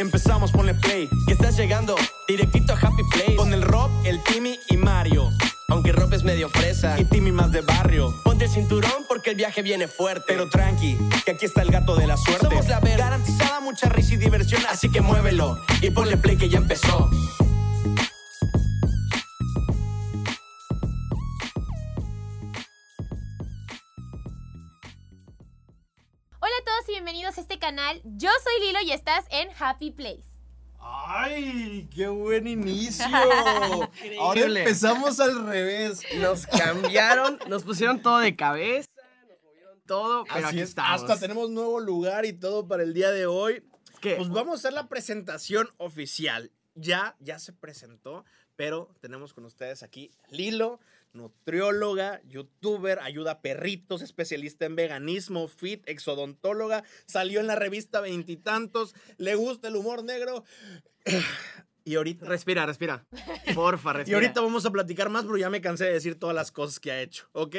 empezamos, ponle play. Que estás llegando directito a Happy Place. Con el Rob, el Timmy y Mario. Aunque Rob es medio fresa y Timmy más de barrio. Ponte el cinturón porque el viaje viene fuerte. Pero tranqui, que aquí está el gato de la suerte. Somos la ver, garantizada mucha risa y diversión. Así que muévelo y ponle play que ya empezó. Bienvenidos a este canal. Yo soy Lilo y estás en Happy Place. ¡Ay! ¡Qué buen inicio! Ahora empezamos al revés. Nos cambiaron, nos pusieron todo de cabeza, nos movieron todo, pero Así aquí es, estamos. hasta tenemos nuevo lugar y todo para el día de hoy. ¿Qué? Pues vamos a hacer la presentación oficial. Ya, ya se presentó, pero tenemos con ustedes aquí Lilo, nutrióloga, youtuber, ayuda a perritos, especialista en veganismo, fit, exodontóloga, salió en la revista Veintitantos, le gusta el humor negro. Y ahorita, Respira, respira. Porfa, y respira. ahorita vamos a platicar más, pero ya me cansé de decir todas las cosas que ha hecho, ¿ok?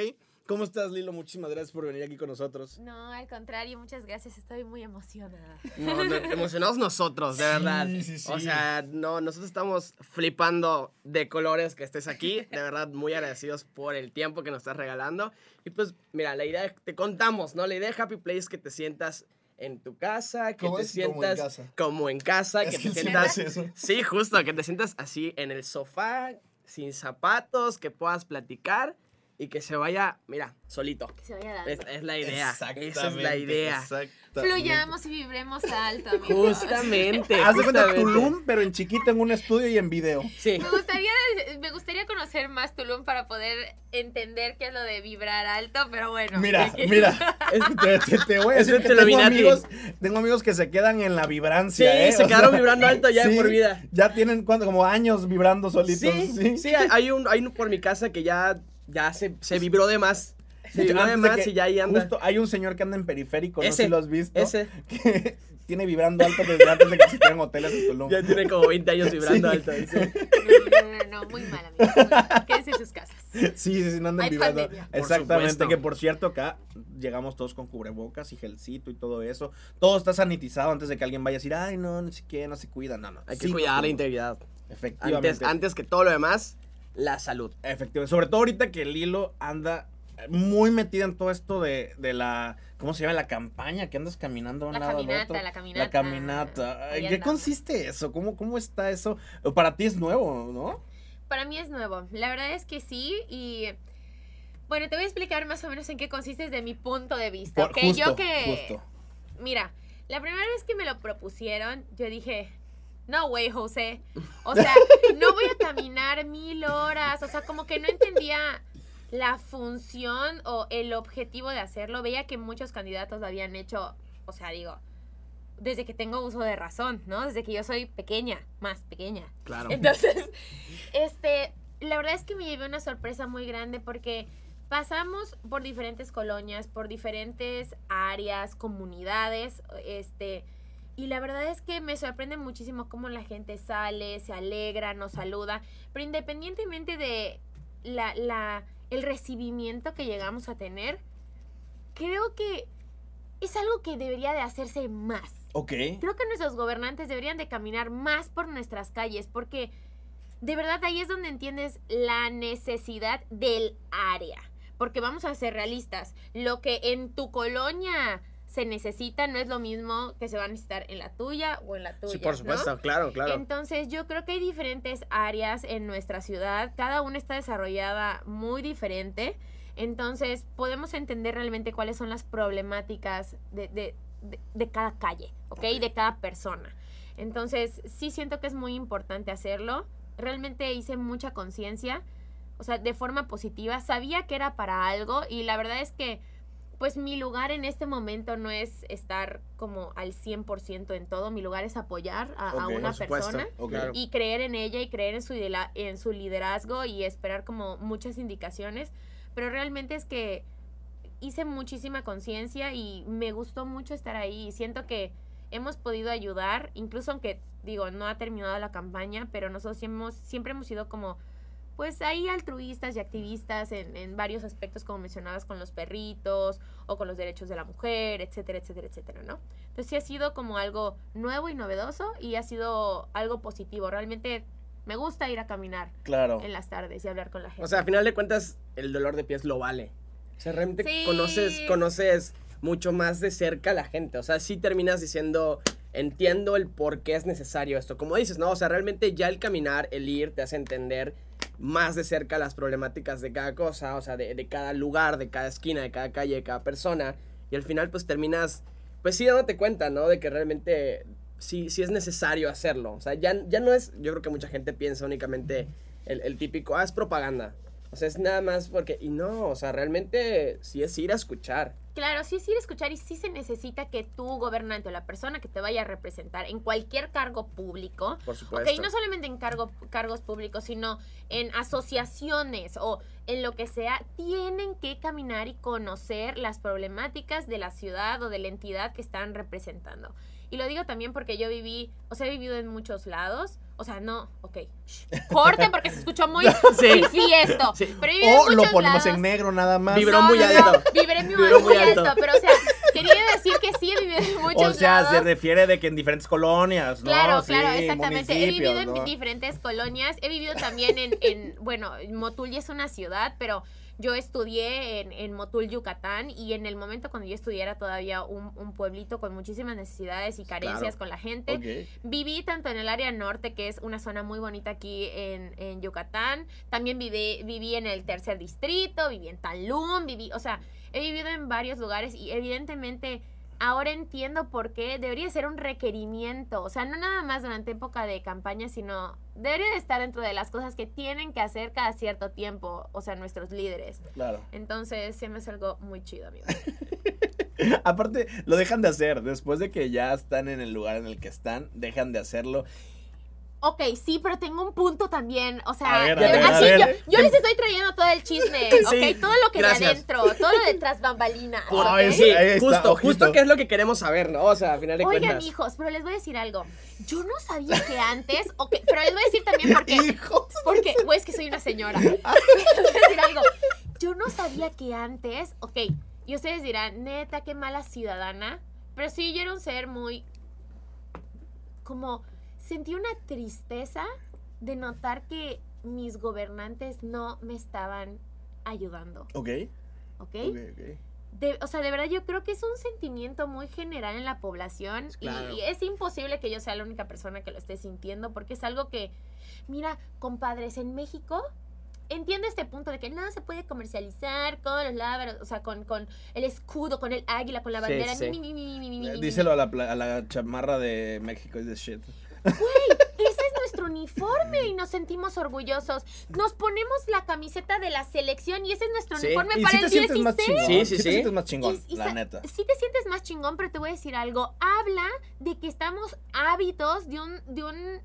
¿Cómo estás, Lilo? Muchísimas gracias por venir aquí con nosotros. No, al contrario, muchas gracias. Estoy muy emocionada. No, no, emocionados nosotros, de verdad. sí, sí. O sea, no, nosotros estamos flipando de colores que estés aquí. De verdad, muy agradecidos por el tiempo que nos estás regalando. Y pues, mira, la idea, te contamos, ¿no? La idea de Happy Place es que te sientas en tu casa, que ¿Cómo te es? Como en sientas casa. como en casa, Es que que te sientas... eso. Sí, justo, que te sientas así en el sofá, sin zapatos, que puedas platicar y que se vaya, mira, solito. Que se vaya dando. Es, es la idea. Esa es la idea. exactamente. Fluyamos y vibremos alto, amigos. Justamente. Haz de cuenta. Tulum, pero en chiquito en un estudio y en video. Sí. Me gustaría, me gustaría conocer más Tulum para poder entender qué es lo de vibrar alto, pero bueno. Mira, ¿qué- mira, es que te, te- te voy a decir un que tengo amigos, tengo amigos que se quedan en la Sí, vibrancia, ¿eh? se quedaron sea, vibrando alto ya de sí, por vida. Ya tienen ¿cuánto? como años vibrando solitos, Sí, ¿sí? sí, hay un, hay uno por mi casa que ya, ya se, se vibró de más. Se vibró de más y ya ahí anda. Justo hay un señor que anda en periférico, no sé si lo has visto. ese. Que tiene vibrando alto desde antes de que existieran hoteles en Tulum. Ya tiene como 20 años vibrando Sí. alto. sí. No, no, no, no, muy mal, amigos. Quédense en sus casas. Sí, sí, sí, no andan Hay vibrando. pandemia. Exactamente, que por cierto acá llegamos todos con cubrebocas y gelcito y todo eso. Todo está sanitizado antes de que alguien vaya a decir, ay, no, no sé qué, no se cuida. No, no. Hay que sí, cuidar la integridad. Efectivamente. Antes, antes que todo lo demás, la salud. Efectivamente. Sobre todo ahorita que Lilo anda muy metida en todo esto de, de la. ¿Cómo se llama? La campaña que andas caminando de un La lado al caminata, otro. la caminata. La caminata. Ay, ¿Qué consiste eso? ¿Cómo, ¿Cómo está eso? Para ti es nuevo, ¿no? Para mí es nuevo. La verdad es que sí. Y bueno, te voy a explicar más o menos en qué consiste desde mi punto de vista. Por- yo que. justo. Mira, la primera vez que me lo propusieron, yo dije. No way, José. O sea, no voy a caminar mil horas. O sea, como que no entendía la función o el objetivo de hacerlo. Veía que muchos candidatos lo habían hecho. O sea, digo, desde que tengo uso de razón, ¿no? Desde que yo soy pequeña, más pequeña. Claro. Entonces, este, la verdad es que me llevé una sorpresa muy grande porque pasamos por diferentes colonias, por diferentes áreas, comunidades, este, y la verdad es que me sorprende muchísimo cómo la gente sale, se alegra, nos saluda, pero independientemente de la, la, el recibimiento que llegamos a tener, creo que es algo que debería de hacerse más. Ok. Creo que nuestros gobernantes deberían de caminar más por nuestras calles porque de verdad ahí es donde entiendes la necesidad del área. Porque vamos a ser realistas, lo que en tu colonia se necesita no es lo mismo que se va a necesitar en la tuya o en la tuya. Sí, por ¿no? supuesto, claro, claro. Entonces yo creo que hay diferentes áreas en nuestra ciudad, cada una está desarrollada muy diferente, entonces podemos entender realmente cuáles son las problemáticas de, de- de- de cada calle, ¿ok? De cada persona. Entonces sí siento que es muy importante hacerlo, realmente hice mucha conciencia, o sea, de forma positiva, sabía que era para algo y la verdad es que pues mi lugar en este momento no es estar como al 100% en todo, mi lugar es apoyar a, una persona y creer en ella y creer en su, en su liderazgo y esperar como muchas indicaciones, pero realmente es que hice muchísima conciencia y me gustó mucho estar ahí y siento que hemos podido ayudar, incluso aunque digo, no ha terminado la campaña, pero nosotros hemos, siempre hemos sido como pues hay altruistas y activistas en, en varios aspectos, como mencionabas, con los perritos o con los derechos de la mujer, etcétera, etcétera, etcétera, ¿no? Entonces sí ha sido como algo nuevo y novedoso y ha sido algo positivo. Realmente me gusta ir a caminar Claro. en las tardes y hablar con la gente. O sea, a final de cuentas, el dolor de pies lo vale. O sea, realmente Sí. conoces, conoces mucho más de cerca a la gente. O sea, sí terminas diciendo, entiendo el por qué es necesario esto. Como dices, ¿no? O sea, realmente ya el caminar, el ir, te hace entender más de cerca las problemáticas de cada cosa, o sea, de, cada lugar, de cada esquina, de cada calle, de cada persona. Y al final, pues terminas, pues sí dándote cuenta, ¿no? De que realmente sí, sí es necesario hacerlo. O sea, ya, ya no es, yo creo que mucha gente piensa únicamente el, el típico, ah, es propaganda. O sea, es nada más porque, y no, o sea, realmente sí es ir a escuchar. Claro, sí es ir a escuchar y sí se necesita que tu gobernante o la persona que te vaya a representar en cualquier cargo público, Por supuesto. ok, no solamente en cargo, cargos públicos, sino en asociaciones o en lo que sea, tienen que caminar y conocer las problemáticas de la ciudad o de la entidad que están representando. Y lo digo también porque yo viví, o sea, he vivido en muchos lados. O sea, no, ok. shh, Corten porque se escuchó muy Sí. esto. Sí. Pero he vivido en O lo ponemos lados. en negro nada más. Vibró muy alto. Vibré muy, Vibró muy alto. alto. Pero, o sea, quería decir que sí he vivido en muchos O sea, lados. se refiere de que en diferentes colonias, ¿no? Claro, Sí, claro, exactamente. He vivido en ¿no? diferentes colonias. He vivido también en, en bueno, Motul ya es una ciudad, pero yo estudié en, en Motul, Yucatán, y en el momento cuando yo estudié era todavía un, un pueblito con muchísimas necesidades y carencias Claro. con la gente. Viví tanto en el área norte, que es una zona muy bonita aquí en, en Yucatán. También viví, viví en el tercer distrito, viví en Talún, viví, o sea, he vivido en varios lugares y evidentemente ahora entiendo por qué debería ser un requerimiento. O sea, no nada más durante época de campaña, sino debería de estar dentro de las cosas que tienen que hacer cada cierto tiempo, o sea, nuestros líderes. Claro. Entonces, se me hace algo muy chido, amigo. Aparte, lo dejan de hacer. Después de que ya están en el lugar en el que están, dejan de hacerlo. Ok, sí, pero tengo un punto también. O sea, ver, ver, yo, yo les estoy trayendo todo el chisme, Sí, ok, todo lo que de gracias. adentro, todo lo de tras bambalinas. Por- ¿ok? Ay, Sí, está, justo, ojito. justo que es lo que queremos saber, ¿no? O sea, a final de Oigan, cuentas. hijos, pero les voy a decir algo. Yo no sabía que antes, ok, pero les voy a decir también porque, Hijos. porque, güey, es que soy una señora. Les voy a decir algo. Yo no sabía que antes, ok, y ustedes dirán, neta, qué mala ciudadana, pero sí, yo era un ser muy, como, sentí una tristeza de notar que mis gobernantes no me estaban ayudando, Ok. ¿ok? Ok, ok. De- o sea, de verdad yo creo que es un sentimiento muy general en la población y- Claro. y, es imposible que yo sea la única persona que lo esté sintiendo porque es algo que, mira, compadres, en México entiendo este punto de que no se puede comercializar con los lábaros, o sea, con, con el escudo, con el águila, con la bandera. sí. mi, mi, mi, Díselo a la, pla- a la chamarra de México is the shit. Ese es nuestro uniforme y nos sentimos orgullosos. Nos ponemos la camiseta de la selección y ese es nuestro Sí. uniforme Y para si te el sientes 16. más chingón. Sí, sí, te sí. sientes más chingón, Y- y la neta. Sí te sientes más chingón, pero te voy a decir algo. Habla de que estamos ávidos de un, de un,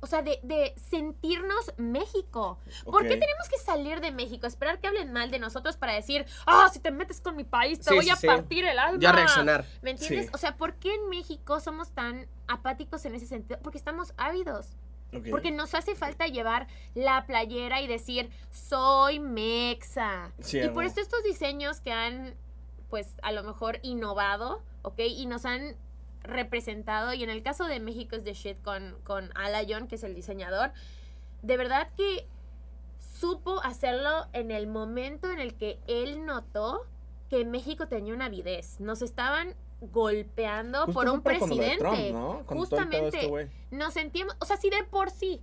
o sea, de, de sentirnos México. ¿Por qué tenemos que salir de México? Esperar que hablen mal de nosotros para decir, ah, si te metes con mi país, te Sí, voy sí, a sí. partir el alma. Ya reaccionar. ¿Me entiendes? O sea, ¿por qué en México somos tan apáticos en ese sentido? Porque estamos ávidos. Porque nos hace falta llevar la playera y decir, soy mexa. Y por esto estos diseños que han, pues, a lo mejor innovado, ¿ok? Y nos han representado, y en el caso de México es de shit con, con Alayon, que es el diseñador, de verdad que supo hacerlo en el momento en el que él notó que México tenía una avidez. Nos estaban golpeando Justo por un presidente. Trump, ¿no? Justamente este güey. nos sentimos, o sea, si de por sí,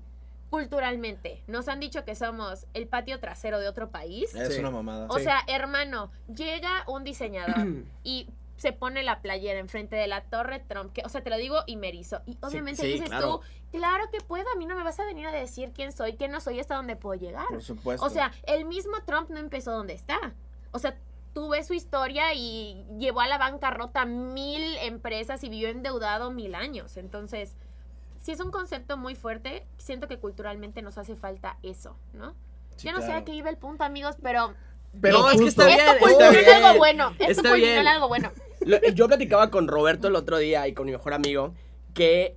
culturalmente, nos han dicho que somos el patio trasero de otro país. Es Sí. una mamada. O Sí. sea, hermano, llega un diseñador y se pone la playera enfrente de la torre Trump, que, o sea, te lo digo y me erizo. Y obviamente sí, dices claro. tú, claro que puedo, a mí no me vas a venir a decir quién soy, quién no soy, hasta dónde puedo llegar. Por supuesto. O sea, el mismo Trump no empezó donde está. O sea, tú ves su historia y llevó a la bancarrota mil empresas y vivió endeudado mil años. Entonces, sí es un concepto muy fuerte. Siento que culturalmente nos hace falta eso, ¿no? Sí, Yo no sé a qué iba el punto, amigos, pero Pero No, es que está esto bien, culminó está en bien. algo bueno. Esto Está culminó bien. en algo bueno. Lo- Yo platicaba con Roberto el otro día y con mi mejor amigo que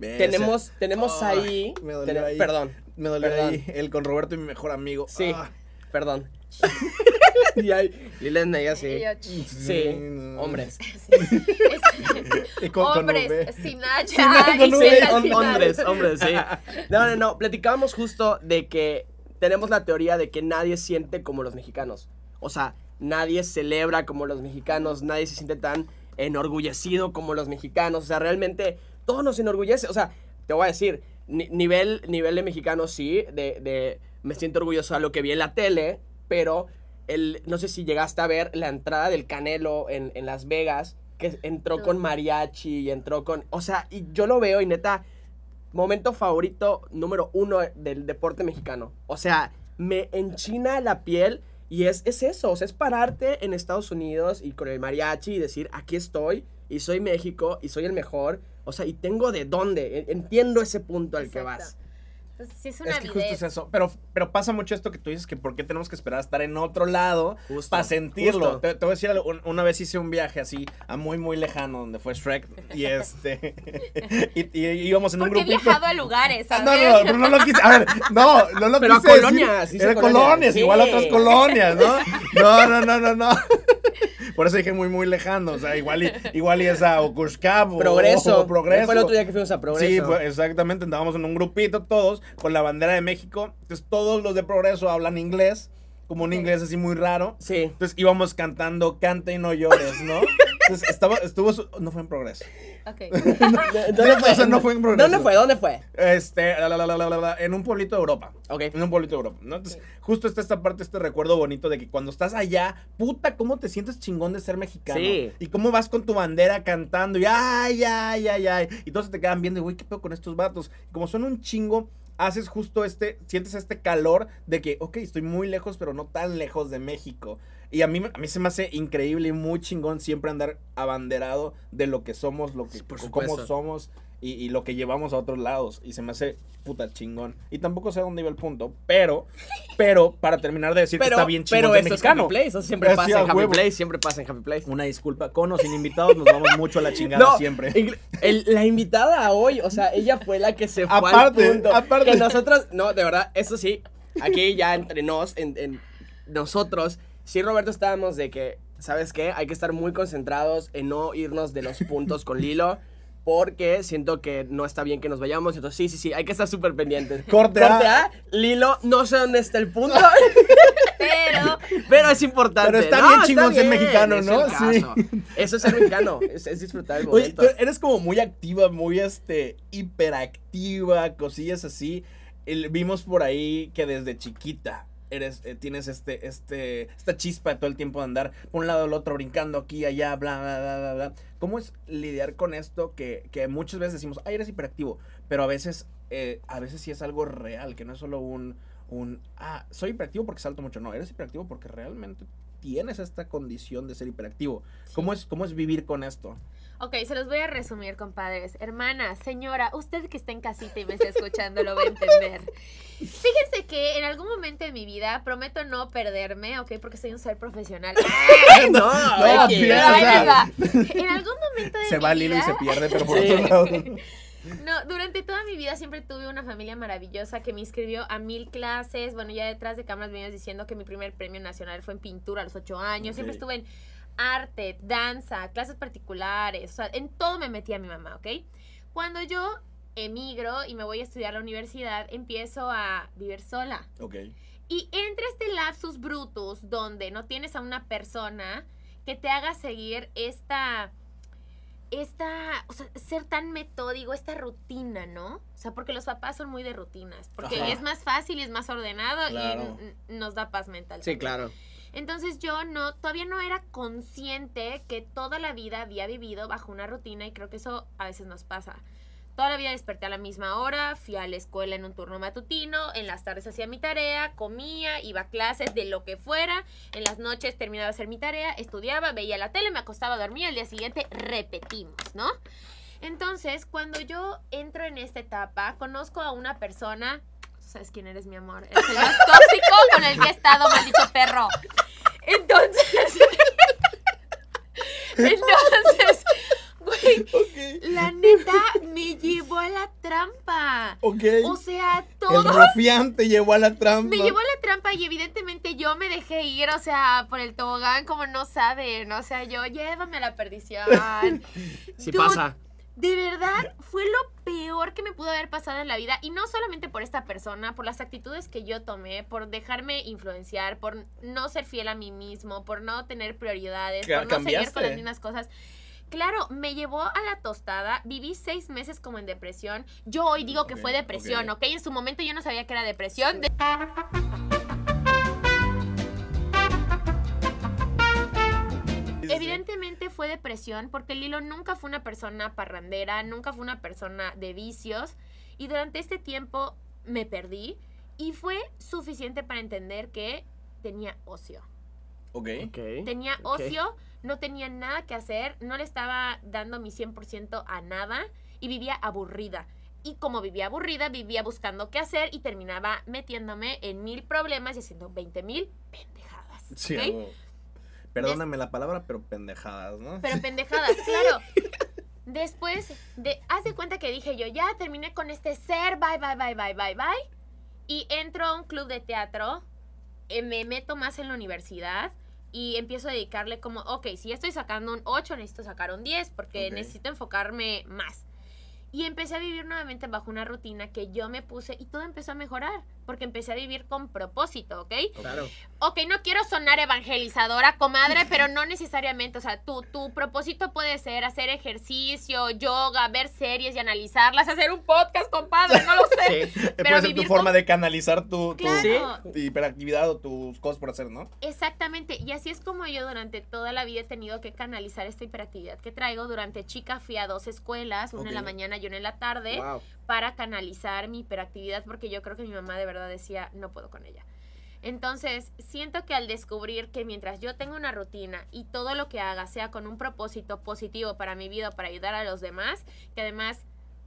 tenemos, tenemos ahí, me dolió ahí. Perdón. me dolió Perdón. ahí el con Roberto y mi mejor amigo. Sí. Ah, Perdón. y ahí, Lilena ya sí. Hombres. Y con- con Hombres sin H Sin con hombres, hombres, sí. No, no, no. Platicábamos justo de que tenemos la teoría de que nadie siente como los mexicanos. O sea, nadie celebra como los mexicanos, nadie se siente tan enorgullecido como los mexicanos. O sea, realmente todo nos enorgullece. O sea, te voy a decir, ni- nivel, nivel de mexicano sí, de, de me siento orgulloso de lo que vi en la tele, pero el, no sé si llegaste a ver la entrada del Canelo en, en Las Vegas, que entró No. con mariachi y entró con... O sea, y yo lo veo y neta, momento favorito número uno del deporte mexicano. O sea, me enchina la piel y es, es eso, o sea, es pararte en Estados Unidos y con el mariachi y decir, aquí estoy y soy México y soy el mejor. O sea, y tengo de dónde. En- Entiendo ese punto al que vas. Entonces, sí es una Es que justo es eso. Pero, pero pasa mucho esto que tú dices que por qué tenemos que esperar a estar en otro lado Justo, para sentirlo. Te, te voy a decir Una vez hice un viaje así a muy, muy lejano donde fue Shrek. Y este. y, y íbamos en un Porque he grupito. viajado a lugares, Ah, ¿sabes? No, no, no, pero no lo quise. A ver, no, no lo Pero a quise decir. colonias, Era colonias, colonias, sí. igual a otras colonias, ¿no? No, no, no, no, no. Por eso dije muy, muy lejano. O sea, igual y, igual y esa Ocushcap o Progreso. o Progreso. Fue el otro día que fuimos a Progreso. Sí, fue- exactamente. Andábamos en un grupito todos con la bandera de México. Entonces todos los de Progreso hablan inglés, como un inglés así muy raro. Sí. Entonces íbamos cantando Canta y no llores, ¿no? Entonces estaba, estuvo, su- no fue en Progreso. Ok. ¿Dónde fue? O sea, no fue en Progreso. ¿Dónde fue? ¿Dónde fue? Este, la, la, la, en un pueblito de Europa. Ok. En un pueblito de Europa, ¿no? Entonces, justo está esta parte, este recuerdo bonito de que cuando estás allá, puta, cómo te sientes chingón de ser mexicano. Sí. Y cómo vas con tu bandera cantando y ay, ay, ay, ay. Y todos se te quedan viendo y, güey, ¿qué pedo con estos vatos? Y como son un chingo, haces justo este, sientes este calor de que, ok, estoy muy lejos, pero no tan lejos de México. Y a mí, a mí se me hace increíble y muy chingón siempre andar abanderado de lo que somos, lo que, Por cómo somos y, y lo que llevamos a otros lados. Y se me hace puta chingón. Y tampoco sé a dónde iba el punto, pero, pero, para terminar de decir Pero, que está bien chingón pero esto mexicano. es Happy Place. Eso siempre pasa en Happy huevo. Place. Siempre pasa en Happy Place. Una disculpa, con o sin invitados nos vamos mucho a la chingada siempre. el- la invitada hoy, o sea, ella fue la que se fue Aparte, al punto. aparte. Que nosotros, no, de verdad, eso sí, aquí ya entre nos, en, en nosotros, sí, Roberto, estábamos de que, ¿sabes qué? Hay que estar muy concentrados en no irnos de los puntos con Lilo. Porque siento que no está bien que nos vayamos. Entonces, sí, sí, sí, hay que estar súper pendientes. Corte A. A. Lilo, no sé dónde está el punto. Pero Pero es importante. Pero está No, bien chingón ser mexicano, es ¿no? Sí. Eso es ser mexicano. Es, es disfrutar el Oye, momento. tú eres como muy activa, muy este, hiperactiva, cosillas así. El- vimos por ahí que desde chiquita eres, eh, tienes este, este, esta chispa de todo el tiempo de andar por un lado al otro, brincando aquí, allá, bla, bla, bla, bla, bla. ¿Cómo es lidiar con esto que, que muchas veces decimos, ay, eres hiperactivo, pero a veces, eh, a veces sí es algo real, que no es solo un, un, ah, soy hiperactivo porque salto mucho, no, eres hiperactivo porque realmente tienes esta condición de ser hiperactivo. ¿Cómo es, cómo es vivir con esto? Ok, se los voy a resumir, compadres. Hermana, señora, usted que está en casita y me está escuchando lo va a entender. Fíjense que en algún momento de mi vida prometo no perderme, ok, porque soy un ser profesional. no, no, X. sí, Pero o ahí sea, les va. En algún momento de se mi va al hilo y vida- se pierde, pero por Sí. otro lado. No, durante toda mi vida siempre tuve una familia maravillosa que me inscribió a mil clases. Bueno, ya detrás de cámaras venías diciendo que mi primer premio nacional fue en pintura a los ocho años. Siempre Ok. estuve en arte, danza, clases particulares. O sea, en todo me metía mi mamá, ¿ok? Cuando yo emigro y me voy a estudiar a la universidad, empiezo a vivir sola. Ok. Y entre este lapsus brutus donde no tienes a una persona que te haga seguir esta, esta, o sea, ser tan metódico, esta rutina, ¿no? O sea, porque los papás son muy de rutinas, porque Ajá. es más fácil y es más ordenado Claro. y nos da paz mental. Sí, también. claro. Entonces yo no, todavía no era consciente que toda la vida había vivido bajo una rutina y creo que eso a veces nos pasa. Toda la vida desperté a la misma hora, fui a la escuela en un turno matutino, en las tardes hacía mi tarea, comía, iba a clases de lo que fuera, en las noches terminaba de hacer mi tarea, estudiaba, veía la tele, me acostaba, dormía, al día siguiente repetimos, ¿no? Entonces, cuando yo entro en esta etapa, conozco a una persona, sabes quién eres, mi amor, eres el más tóxico con el que he estado, maldito perro. Entonces, entonces, güey, la neta me llevó a la trampa. Ok. O sea, el todo rufián te llevó a la trampa. me llevó a la trampa y evidentemente yo me dejé ir, o sea, por el tobogán como no saben, o sea, yo llévame a la perdición. Sí Dude, pasa. De verdad, fue lo peor que me pudo haber pasado en la vida. Y no solamente por esta persona, por las actitudes que yo tomé, por dejarme influenciar, por no ser fiel a mí mismo, por no tener prioridades, por no seguir con las mismas cosas. Claro, me llevó a la tostada, viví seis meses como en depresión. Yo hoy digo que fue depresión, ok. ¿ok? En su momento yo no sabía que era depresión. De-. Evidentemente fue depresión porque Lilo nunca fue una persona parrandera, nunca fue una persona de vicios y durante este tiempo me perdí y fue suficiente para entender que tenía ocio. Ok. Tenía ocio, no tenía nada que hacer, no le estaba dando mi 100% a nada y vivía aburrida. Y como vivía aburrida, vivía buscando qué hacer y terminaba metiéndome en mil problemas y haciendo 20 mil pendejadas. Sí. Huevo. Perdóname la palabra, pero pendejadas, ¿no? Pero pendejadas, claro. Después, de, haz de cuenta que dije yo, ya terminé con este ser, bye, bye, bye, bye, bye, bye. Y entro a un club de teatro, eh, me meto más en la universidad y empiezo a dedicarle como, ok, si ya estoy sacando un 8, necesito sacar un 10 porque necesito enfocarme más. Y empecé a vivir nuevamente bajo una rutina que yo me puse y todo empezó a mejorar porque empecé a vivir con propósito, ¿ok? Claro. Ok, no quiero sonar evangelizadora, comadre, pero no necesariamente. O sea, tu, tu propósito puede ser hacer ejercicio, yoga, ver series y analizarlas, hacer un podcast, compadre, no lo sé. Sí. Eh, pero Puede ser tu forma con- de canalizar tu, tu, Claro. tu hiperactividad o tus cosas por hacer, ¿no? Exactamente, y así es como yo durante toda la vida he tenido que canalizar esta hiperactividad que traigo. Durante chica fui a dos escuelas, una en la mañana y una en la tarde, Wow. Para canalizar mi hiperactividad, porque yo creo que mi mamá de verdad decía, no puedo con ella. Entonces, siento que al descubrir que mientras yo tengo una rutina y todo lo que haga sea con un propósito positivo para mi vida, para ayudar a los demás, que además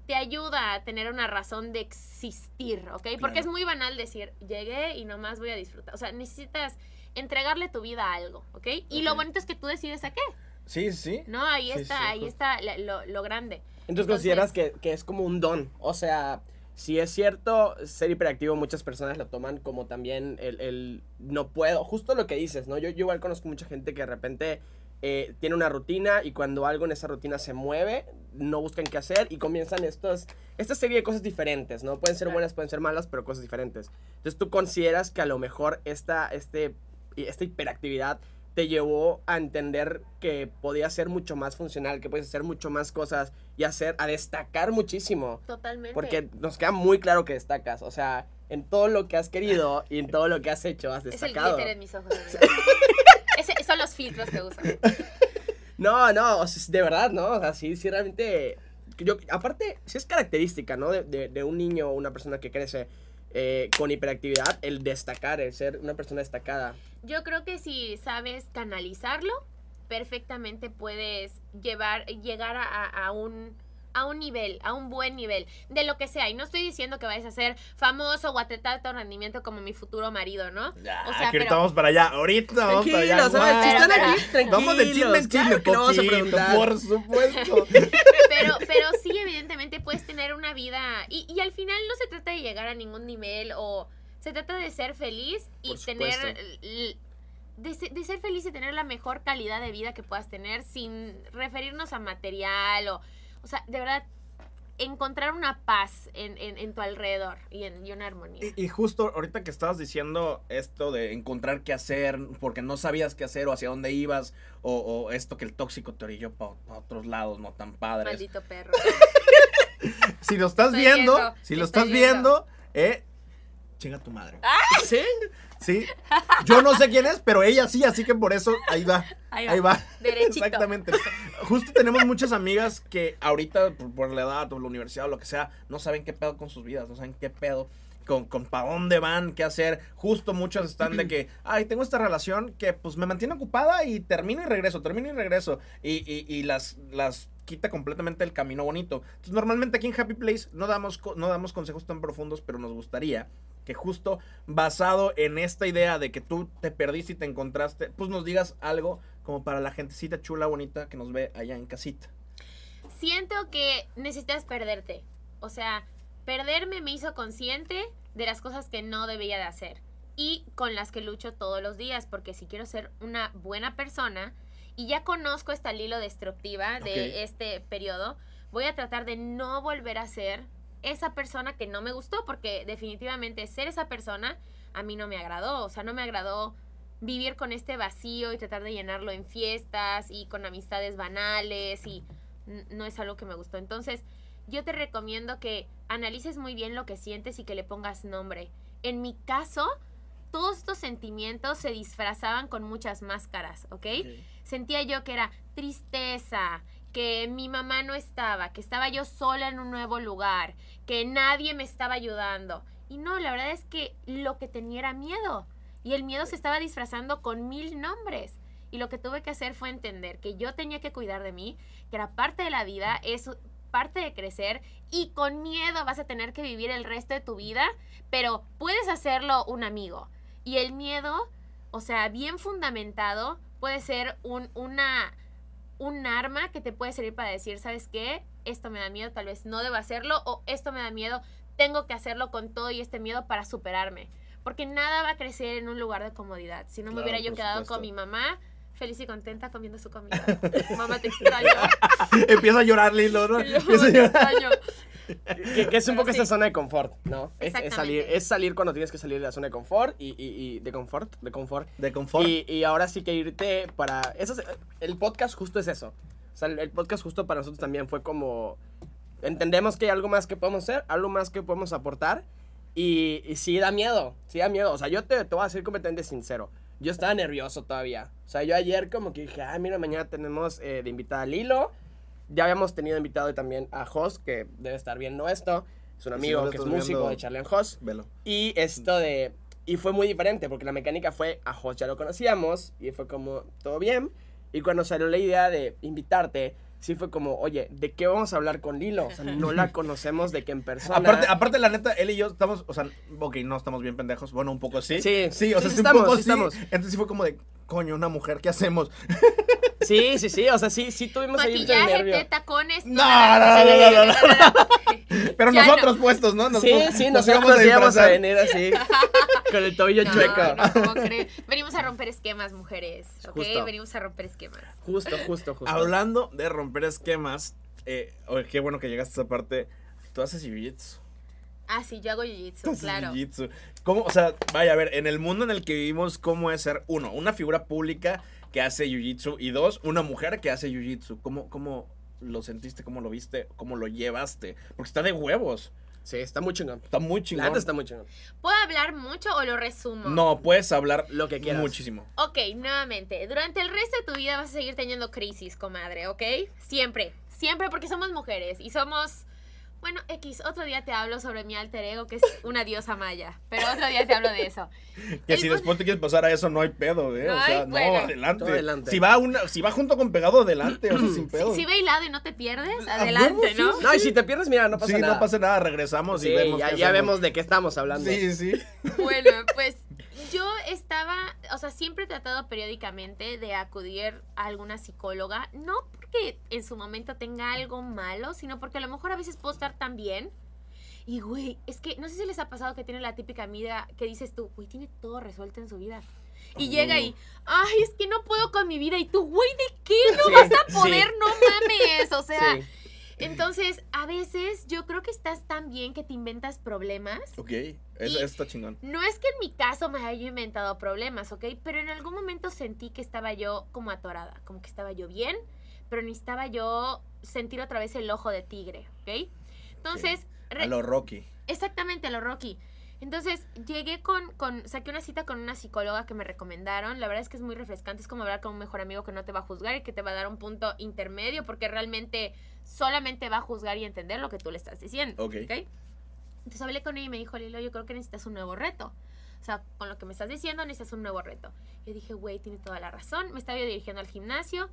te ayuda a tener una razón de existir, ¿ok? Porque es muy banal decir, llegué y nomás voy a disfrutar. O sea, necesitas entregarle tu vida a algo, ¿ok? Y lo bonito es que tú decides a qué, Sí, sí. ¿no? Ahí Sí, está, sí, ahí está lo grande. Entonces consideras que, que es como un don. O sea, si es cierto, ser hiperactivo muchas personas lo toman como también el, el no puedo. Justo lo que dices, ¿no? Yo, yo igual conozco mucha gente que de repente eh, tiene una rutina y cuando algo en esa rutina se mueve, no buscan qué hacer y comienzan estos, esta serie de cosas diferentes, ¿no? Pueden ser buenas, pueden ser malas, pero cosas diferentes. Entonces tú consideras que a lo mejor esta, este, esta hiperactividad te llevó a entender que podía ser mucho más funcional, que puedes hacer mucho más cosas y hacer, a destacar muchísimo. Totalmente. Porque nos queda muy claro que destacas. O sea, en todo lo que has querido y en todo lo que has hecho has Es el destacado. glitter en mis ojos. Ese- son los filtros que. No, no, de verdad, ¿no? O sea, sí, sí, realmente. Yo, aparte, sí es característica, ¿no? De, de- de un niño o una persona que crece eh, con hiperactividad, el destacar, el ser una persona destacada. Yo creo que si sabes canalizarlo, perfectamente puedes llevar, llegar a, a- un a un nivel, a un buen nivel, de lo que sea. Y no estoy diciendo que vayas a ser famoso o a tener alto rendimiento como mi futuro marido, ¿no? Ya, O sea, que ahorita pero- vamos para allá. Ahorita vamos para allá. Aquí, tranquilos. Vamos de chisme en chisme, claro no poquito, preguntar. por supuesto. Pero, pero sí, evidentemente puedes tener una vida. Y, y al final no se trata de llegar a ningún nivel o se trata de ser feliz y tener. De, de ser feliz y tener la mejor calidad de vida que puedas tener sin referirnos a material o. O sea, de verdad, encontrar una paz en, en- en tu alrededor y, en, y una armonía. Y, y justo ahorita que estabas diciendo esto de encontrar qué hacer porque no sabías qué hacer o hacia dónde ibas o, o esto que el tóxico te orilló para otros lados no tan padres. Maldito perro. Si lo estás Estoy viendo, viendo, si lo estás viendo, eh, chinga tu madre. ¿Sí? Sí. Yo no sé quién es, pero ella sí, así que por eso ahí va. Ahí va. Ahí va. Derechito. Exactamente. Justo tenemos muchas amigas que ahorita, por, por la edad o la universidad o lo que sea, no saben qué pedo con sus vidas, no saben qué pedo con, con para dónde van, qué hacer. Justo muchas están de que, ay, tengo esta relación que pues me mantiene ocupada y termino y regreso, termino y regreso. Y, y, y las, las quita completamente el camino bonito. Entonces, normalmente aquí en Happy Place no damos, no damos consejos tan profundos, pero nos gustaría que justo basado en esta idea de que tú te perdiste y te encontraste, pues nos digas algo como para la gentecita chula, bonita que nos ve allá en casita. Siento que necesitas perderte. O sea, perderme me hizo consciente de las cosas que no debía de hacer y con las que lucho todos los días, porque si quiero ser una buena persona y ya conozco esta hilo destructiva de este periodo, voy a tratar de no volver a ser esa persona que no me gustó, porque definitivamente ser esa persona a mí no me agradó, o sea, no me agradó vivir con este vacío y tratar de llenarlo en fiestas y con amistades banales y no es algo que me gustó. Entonces, yo te recomiendo que analices muy bien lo que sientes y que le pongas nombre. En mi caso, todos estos sentimientos se disfrazaban con muchas máscaras, ¿ok? Sentía yo que era tristeza, que mi mamá no estaba, que estaba yo sola en un nuevo lugar, que nadie me estaba ayudando. Y no, la verdad es que lo que tenía era miedo. Y el miedo se estaba disfrazando con mil nombres. Y lo que tuve que hacer fue entender que yo tenía que cuidar de mí, que era parte de la vida, es parte de crecer y con miedo vas a tener que vivir el resto de tu vida, pero puedes hacerlo un amigo. Y el miedo, o sea, bien fundamentado, puede ser un, una, un arma que te puede servir para decir, ¿sabes qué? Esto me da miedo, tal vez no debo hacerlo, o esto me da miedo, tengo que hacerlo con todo y este miedo para superarme. Porque nada va a crecer en un lugar de comodidad. Si no me Claro, hubiera yo quedado supuesto. con mi mamá, feliz y contenta comiendo su comida. mamá, te extraño. Empieza a llorar, Lilo, ¿no? Yo, Empieza a te extraño. Que, que es un Pero poco sí. esa zona de confort, ¿no? Es, salir, es salir cuando tienes que salir de la zona de confort y, y- y de confort, de confort. De confort. Y, y ahora sí que irte para... Eso es- el podcast justo es eso. O sea, el, el podcast justo para nosotros también fue como... Entendemos que hay algo más que podemos hacer, algo más que podemos aportar. Y, y sí da miedo, sí da miedo. O sea, yo te, te voy a decir completamente sincero. Yo estaba nervioso todavía. O sea, yo ayer como que dije, ah, mira, mañana tenemos eh, de invitada a Lilo. Ya habíamos tenido invitado también a Jos, que debe estar viendo esto. Es un amigo que es músico de Charlie and Jos. Velo. Y esto de... Y fue muy diferente porque la mecánica fue, a Jos ya lo conocíamos y fue como, todo bien. Y cuando salió la idea de invitarte, sí fue como, oye, ¿de qué vamos a hablar con Lilo? O sea, no la conocemos de que en persona... Aparte, aparte, la neta, él y yo estamos, o sea, ok, no estamos bien pendejos. Bueno, un poco sí. Sí. Sí, o sea, Sí, sí, un estamos, poco sí sí. estamos. Entonces sí fue como de, coño, una mujer, ¿qué hacemos? Sí, sí, sí, o sea, sí, sí tuvimos ahí Maquillaje, nervio. te, tacones. No, nada. no, no, no, no, no. Pero Ya nosotros puestos, ¿no? Nos- Sí, sí, nos nosotros íbamos a íbamos a disfrazar. venir así, con el tobillo No, chueco. no. Venimos a romper esquemas, mujeres. ¿Ok? Justo. Venimos a romper esquemas. Justo, justo, justo. Hablando de romper esquemas, eh, qué bueno que llegaste a esa parte. Tú haces jiu-jitsu. Ah, sí, yo hago jiu-jitsu, claro. jiu-jitsu. ¿Cómo, o sea, vaya a ver, en el mundo en el que vivimos, ¿cómo es ser, uno, una figura pública que hace jiu-jitsu y dos, una mujer que hace jiu-jitsu? ¿Cómo, ¿Cómo lo sentiste? ¿Cómo lo viste? ¿Cómo lo llevaste? Porque está de huevos. Sí, está muy chingón. Está muy La chingón. neta está muy chingón. ¿Puedo hablar mucho o lo resumo? No, puedes hablar Lo que quieras. muchísimo. Ok, nuevamente, durante el resto de tu vida vas a seguir teniendo crisis, comadre, ¿ok? Siempre, siempre porque somos mujeres y somos... Bueno, X, otro día te hablo sobre mi alter ego, que es una diosa maya, pero otro día te hablo de eso. Que El si punto- después te quieres pasar a eso, no hay pedo, ¿eh? No o sea, no, adelante. Adelante. Si va, una, si va junto con pegado, adelante, o sea, sin pedo. Si, si ve hilado y no te pierdes, adelante, ¿no? No, y si te pierdes, mira, no pasa sí, nada. no pasa nada, regresamos Sí, y vemos. ya, qué ya vemos de qué estamos hablando. Sí, sí. Bueno, pues yo estaba, o sea, siempre he tratado periódicamente de acudir a alguna psicóloga, no porque en su momento tenga algo malo, sino porque a lo mejor a veces puedo estar tan bien. Y, güey, es que no sé si les ha pasado que tiene la típica amiga que dices tú, güey, tiene todo resuelto en su vida. Y Oh, llega y, ay, es que no puedo con mi vida. Y tú, güey, ¿de qué no Sí, vas a sí. poder? No mames. O sea, Sí. Entonces, a veces yo creo que estás tan bien que te inventas problemas. Ok, eso, está chingón. No es que en mi caso me haya inventado problemas, ¿ok? Pero en algún momento sentí que estaba yo como atorada, como que estaba yo bien, pero necesitaba yo sentir otra vez el ojo de tigre, ¿ok? Entonces, A lo Rocky. exactamente a lo Rocky. Entonces, llegué con, con, saqué una cita con una psicóloga que me recomendaron. La verdad es que es muy refrescante, es como hablar con un mejor amigo que no te va a juzgar y que te va a dar un punto intermedio, porque realmente solamente va a juzgar y entender lo que tú le estás diciendo. Ok. ¿ok? Entonces hablé con ella y me dijo, Lilo, yo creo que necesitas un nuevo reto. O sea, con lo que me estás diciendo, necesitas un nuevo reto. Yo dije, güey, tiene toda la razón. Me estaba yo dirigiendo al gimnasio.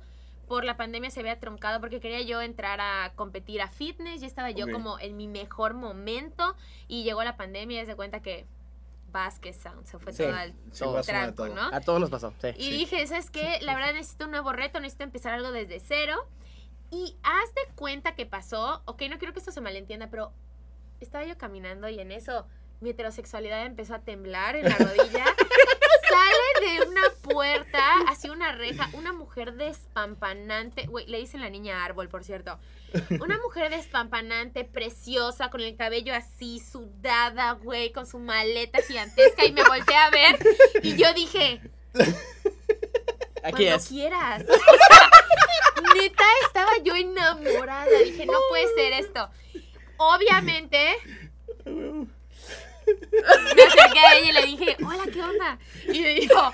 Por la pandemia se había truncado porque quería yo entrar a competir a fitness. Ya estaba yo Ok. como en mi mejor momento. Y llegó la pandemia y se cuenta que Vázquez Sound se fue Sí, todo al sí, tranco, todo. ¿no? A todos nos pasó, sí. Y dije, ¿sabes qué? La verdad necesito un nuevo reto, necesito empezar algo desde cero. Y haz de cuenta que pasó, ok, no quiero que esto se malentienda, pero estaba yo caminando y en eso mi heterosexualidad empezó a temblar en la rodilla. Sale de una puerta, hacia una reja, una mujer despampanante. Güey, le dicen la niña árbol, por cierto. Una mujer despampanante, preciosa, con el cabello así, sudada, güey, con su maleta gigantesca. Y me volteé a ver y yo dije, Aquí cuando es. quieras. O sea, neta, estaba yo enamorada. Dije, no puede ser esto. Obviamente. Me acerqué a ella y le dije, hola, ¿qué onda? Y me dijo,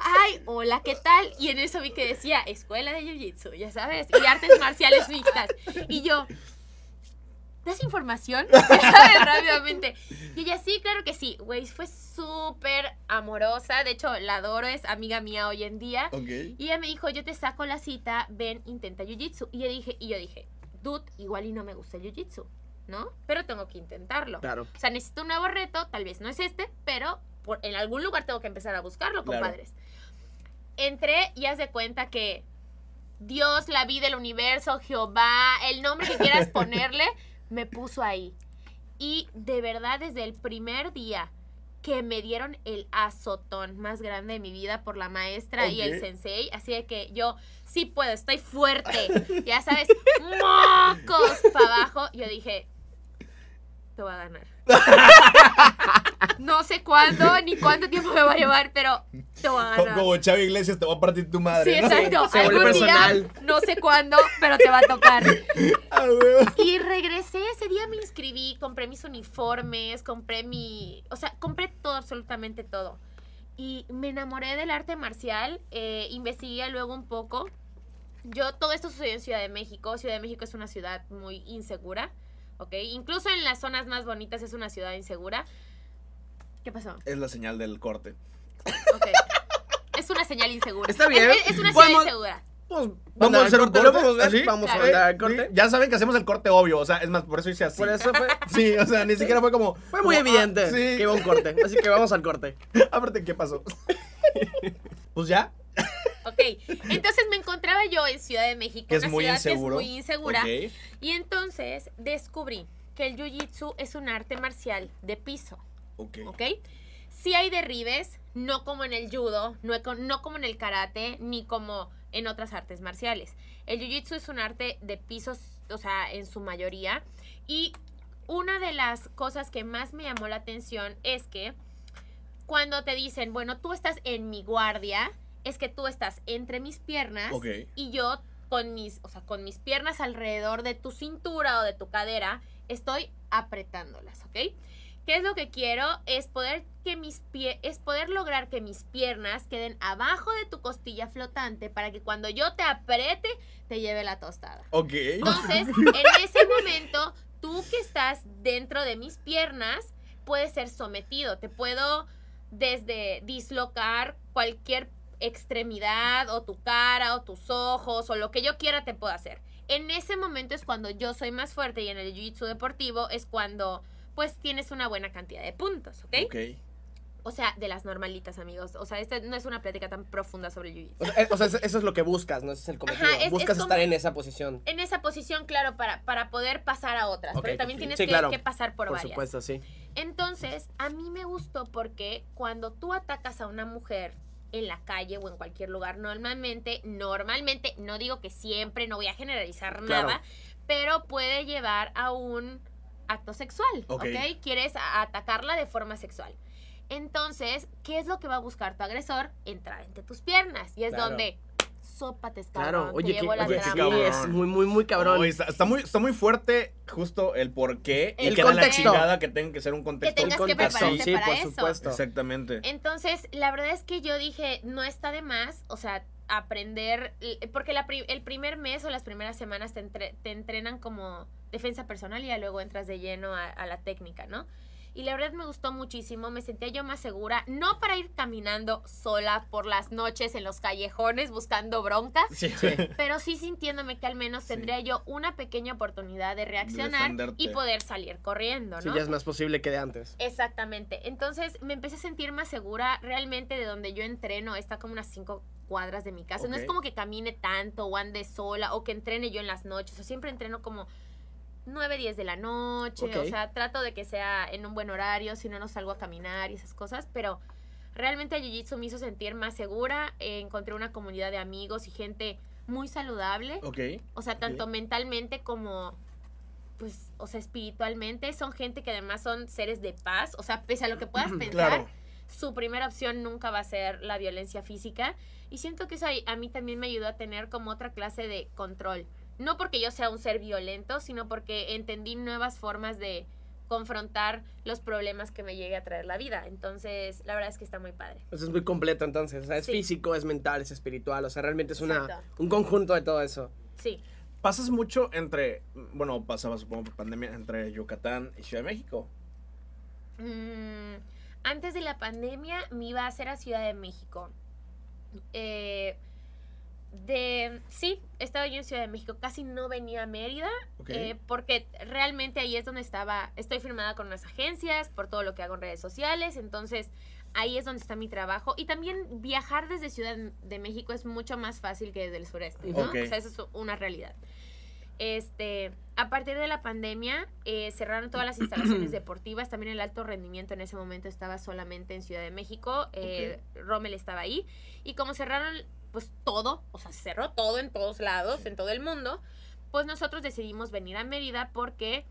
ay, hola, ¿qué tal? Y en eso vi que decía, escuela de jiu-jitsu, ya sabes, y artes marciales mixtas. Y yo, ¿das información? Rápidamente. Y ella, sí, claro que sí. Güey, fue súper amorosa. De hecho, la adoro, es amiga mía hoy en día. Y ella me dijo, yo te saco la cita, ven, intenta jiu-jitsu. Y yo dije, y yo dije, dude, igual y no me gusta el jiu-jitsu, ¿no? Pero tengo que intentarlo. Claro. O sea, necesito un nuevo reto, tal vez no es este, pero por- en algún lugar tengo que empezar a buscarlo, Claro. compadres. Entré y haz de cuenta que Dios, la vida, el universo, Jehová, el nombre que quieras ponerle, me puso ahí. Y de verdad, desde el primer día que me dieron el azotón más grande de mi vida por la maestra y el sensei, así de que yo sí puedo, estoy fuerte, ya sabes, mocos para abajo, yo dije, te voy a ganar. No sé cuándo ni cuánto tiempo me va a llevar, pero te voy a ganar. Como Chávez Iglesias te va a partir tu Sí, madre. ¿no? exacto. Se vuelve Algún día, personal. no sé cuándo, pero te va a tocar. Ah. Y regresé, ese día me inscribí, compré mis uniformes, compré mi... O sea, compré todo, absolutamente todo. Y me enamoré del arte marcial, eh, investigué luego un poco. Yo, todo esto sucedió en Ciudad de México. Ciudad de México es una ciudad muy insegura, ¿ok? Incluso en las zonas más bonitas es una ciudad insegura. ¿Qué pasó? Es la señal del corte. Ok. Es una señal insegura. Está bien. Es, es una ciudad Podemos- insegura. Pues, Vamos a hacer un ¿Lo corte. podemos ver? ¿Así? Vamos a Claro. mandar al Sí, corte. Ya saben que hacemos el corte obvio. O sea, es más, por eso hice así. Por eso fue, Sí, o sea, ni siquiera fue como. fue muy como, evidente ah, sí. que iba un corte. Así que vamos al corte. Aparte, ¿qué pasó? pues ya. Ok, entonces me encontraba yo en Ciudad de México, Que es una muy ciudad inseguro. que es muy insegura, y entonces descubrí que el Jiu-Jitsu es un arte marcial de piso, Ok. ¿ok? Sí hay derribes, no como en el judo, no, no como en el karate, ni como en otras artes marciales. El Jiu-Jitsu es un arte de pisos, o sea, en su mayoría, y una de las cosas que más me llamó la atención es que cuando te dicen, bueno, tú estás en mi guardia, es que tú estás entre mis piernas y yo con mis, o sea, con mis piernas alrededor de tu cintura o de tu cadera, estoy apretándolas, ¿ok? ¿Qué es lo que quiero? Es poder que mis pie es poder lograr que mis piernas queden abajo de tu costilla flotante para que cuando yo te apriete te lleve la tostada. Ok. Entonces, en ese momento, tú que estás dentro de mis piernas, puedes ser sometido. Te puedo desde dislocar cualquier extremidad o tu cara o tus ojos o lo que yo quiera te puedo hacer. En ese momento es cuando yo soy más fuerte y en el jiu-jitsu deportivo es cuando pues tienes una buena cantidad de puntos, ¿ok? Ok. O sea, de las normalitas, amigos. O sea, esta no es una plática tan profunda sobre el jiu-jitsu. O sea, eh, o sea, eso es lo que buscas, ¿no? Ese es el cometido. Ajá, es- buscas es estar en esa posición. En esa posición, claro, para, para poder pasar a otras. Pero también tienes Sí, que, claro. que pasar por, Por varias. supuesto, sí. Entonces, a mí me gustó porque cuando tú atacas a una mujer en la calle o en cualquier lugar, normalmente, normalmente, no digo que siempre, no voy a generalizar Claro. nada, pero puede llevar a un acto sexual, Ok. ¿ok? Quieres atacarla de forma sexual. Entonces, ¿qué es lo que va a buscar tu agresor? Entrar entre tus piernas. Y es Claro. donde sópates, Claro, cabrón, te oye, que, llevo la oye, qué cabrón. es muy, muy, muy cabrón. Oye, está, está muy, está muy fuerte justo el por qué y El que da la contexto. chingada que tenga que ser un contexto. Que tengas que contexto. prepararte sí, para por eso. supuesto. Exactamente. Entonces, la verdad es que yo dije, no está de más, o sea, aprender, l- porque la pri- el primer mes o las primeras semanas te, entre- te entrenan como defensa personal y ya luego entras de lleno a, a la técnica, ¿no? Y la verdad me gustó muchísimo, me sentía yo más segura, no para ir caminando sola por las noches en los callejones buscando broncas, Sí. pero sí sintiéndome que al menos Sí. tendría yo una pequeña oportunidad de reaccionar defenderte. y poder salir corriendo, ¿no? Sí, ya es más posible que de antes. Exactamente. Entonces me empecé a sentir más segura. Realmente de donde yo entreno está como unas cinco cuadras de mi casa. No es como que camine tanto o ande sola o que entrene yo en las noches. O siempre entreno como 9, 10 de la noche, o sea, trato de que sea en un buen horario, si no, no salgo a caminar y esas cosas, pero realmente el Jiu-Jitsu me hizo sentir más segura, eh, encontré una comunidad de amigos y gente muy saludable, o sea, tanto mentalmente como, pues, o sea, espiritualmente, son gente que además son seres de paz, o sea, pese a lo que puedas pensar, Claro. su primera opción nunca va a ser la violencia física. Y siento que eso a mí también me ayudó a tener como otra clase de control. No porque yo sea un ser violento, sino porque entendí nuevas formas de confrontar los problemas que me llegue a traer la vida. Entonces, la verdad es que está muy padre. Eso es muy completo entonces. O sea, es Sí. físico, es mental, es espiritual. O sea, realmente es una, un conjunto de todo eso. Sí. Pasas mucho entre, bueno, pasaba supongo por pandemia, entre Yucatán y Ciudad de México. Mm, antes de la pandemia me iba a hacer a Ciudad de México. Eh, de sí, estaba yo en Ciudad de México, casi no venía a Mérida, eh, porque realmente ahí es donde estaba, estoy firmada con unas agencias, por todo lo que hago en redes sociales, entonces ahí es donde está mi trabajo. Y también viajar desde Ciudad de México es mucho más fácil que desde el sureste, ¿no? Ok. O sea, eso es una realidad. Este, a partir de la pandemia, eh, cerraron todas las instalaciones deportivas. También el alto rendimiento en ese momento estaba solamente en Ciudad de México. eh, Rommel estaba ahí. Y como cerraron, pues todo, o sea, se cerró todo en todos lados, en todo el mundo, pues nosotros decidimos venir a Mérida porque,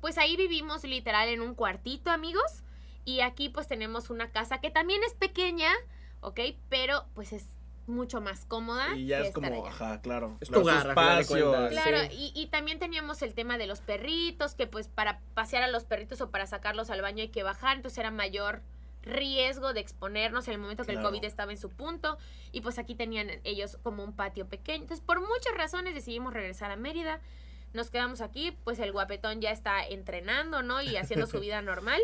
pues ahí vivimos literal en un cuartito, amigos. Y aquí, pues tenemos una casa que también es pequeña, ¿ok? Pero, pues es mucho más cómoda. Y ya que es como, allá. ajá, claro. Es claro, tu de espacio. Claro, Sí. y, y también teníamos el tema de los perritos, que pues para pasear a los perritos o para sacarlos al baño hay que bajar, entonces era mayor riesgo de exponernos en el momento que Claro. el COVID estaba en su punto y pues aquí tenían ellos como un patio pequeño. Entonces por muchas razones decidimos regresar a Mérida, nos quedamos aquí, pues el guapetón ya está entrenando, ¿no? Y haciendo su vida normal.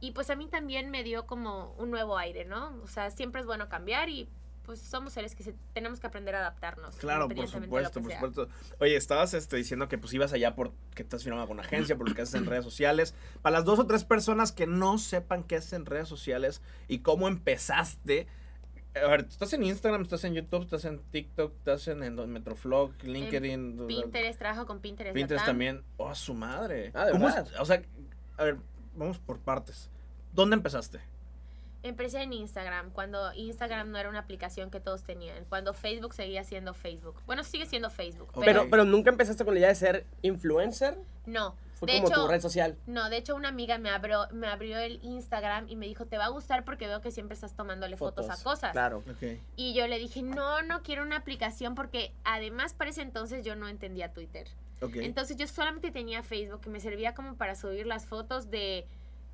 Y pues a mí también me dio como un nuevo aire, ¿no? O sea, siempre es bueno cambiar y pues somos seres que se- tenemos que aprender a adaptarnos. Claro, por supuesto, por sea. supuesto. Oye, estabas este, diciendo que pues ibas allá porque estás firmado con una agencia, por lo que haces en redes sociales. Para las dos o tres personas que no sepan qué haces en redes sociales y cómo empezaste. A ver, ¿tú estás en Instagram, estás en YouTube, estás en TikTok, estás en, en Metroflog, LinkedIn, Pinterest, trabajo con Pinterest. Pinterest también. Oh, a su madre. Ah, ¿de ¿Cómo es- verdad? o sea, a ver, vamos por partes. ¿Dónde empezaste? Empecé en Instagram, cuando Instagram no era una aplicación que todos tenían, cuando Facebook seguía siendo Facebook. Bueno, sigue siendo Facebook, Ok. pero Pero, nunca empezaste con la idea de ser influencer. no. Fue de como hecho, tu red social. no, de hecho una amiga me abrió, me abrió el Instagram y me dijo, te va a gustar porque veo que siempre estás tomándole fotos, a cosas. Claro. Ok. Y yo le dije, no, no quiero una aplicación porque además para ese entonces yo no entendía Twitter. Entonces yo solamente tenía Facebook que me servía como para subir las fotos de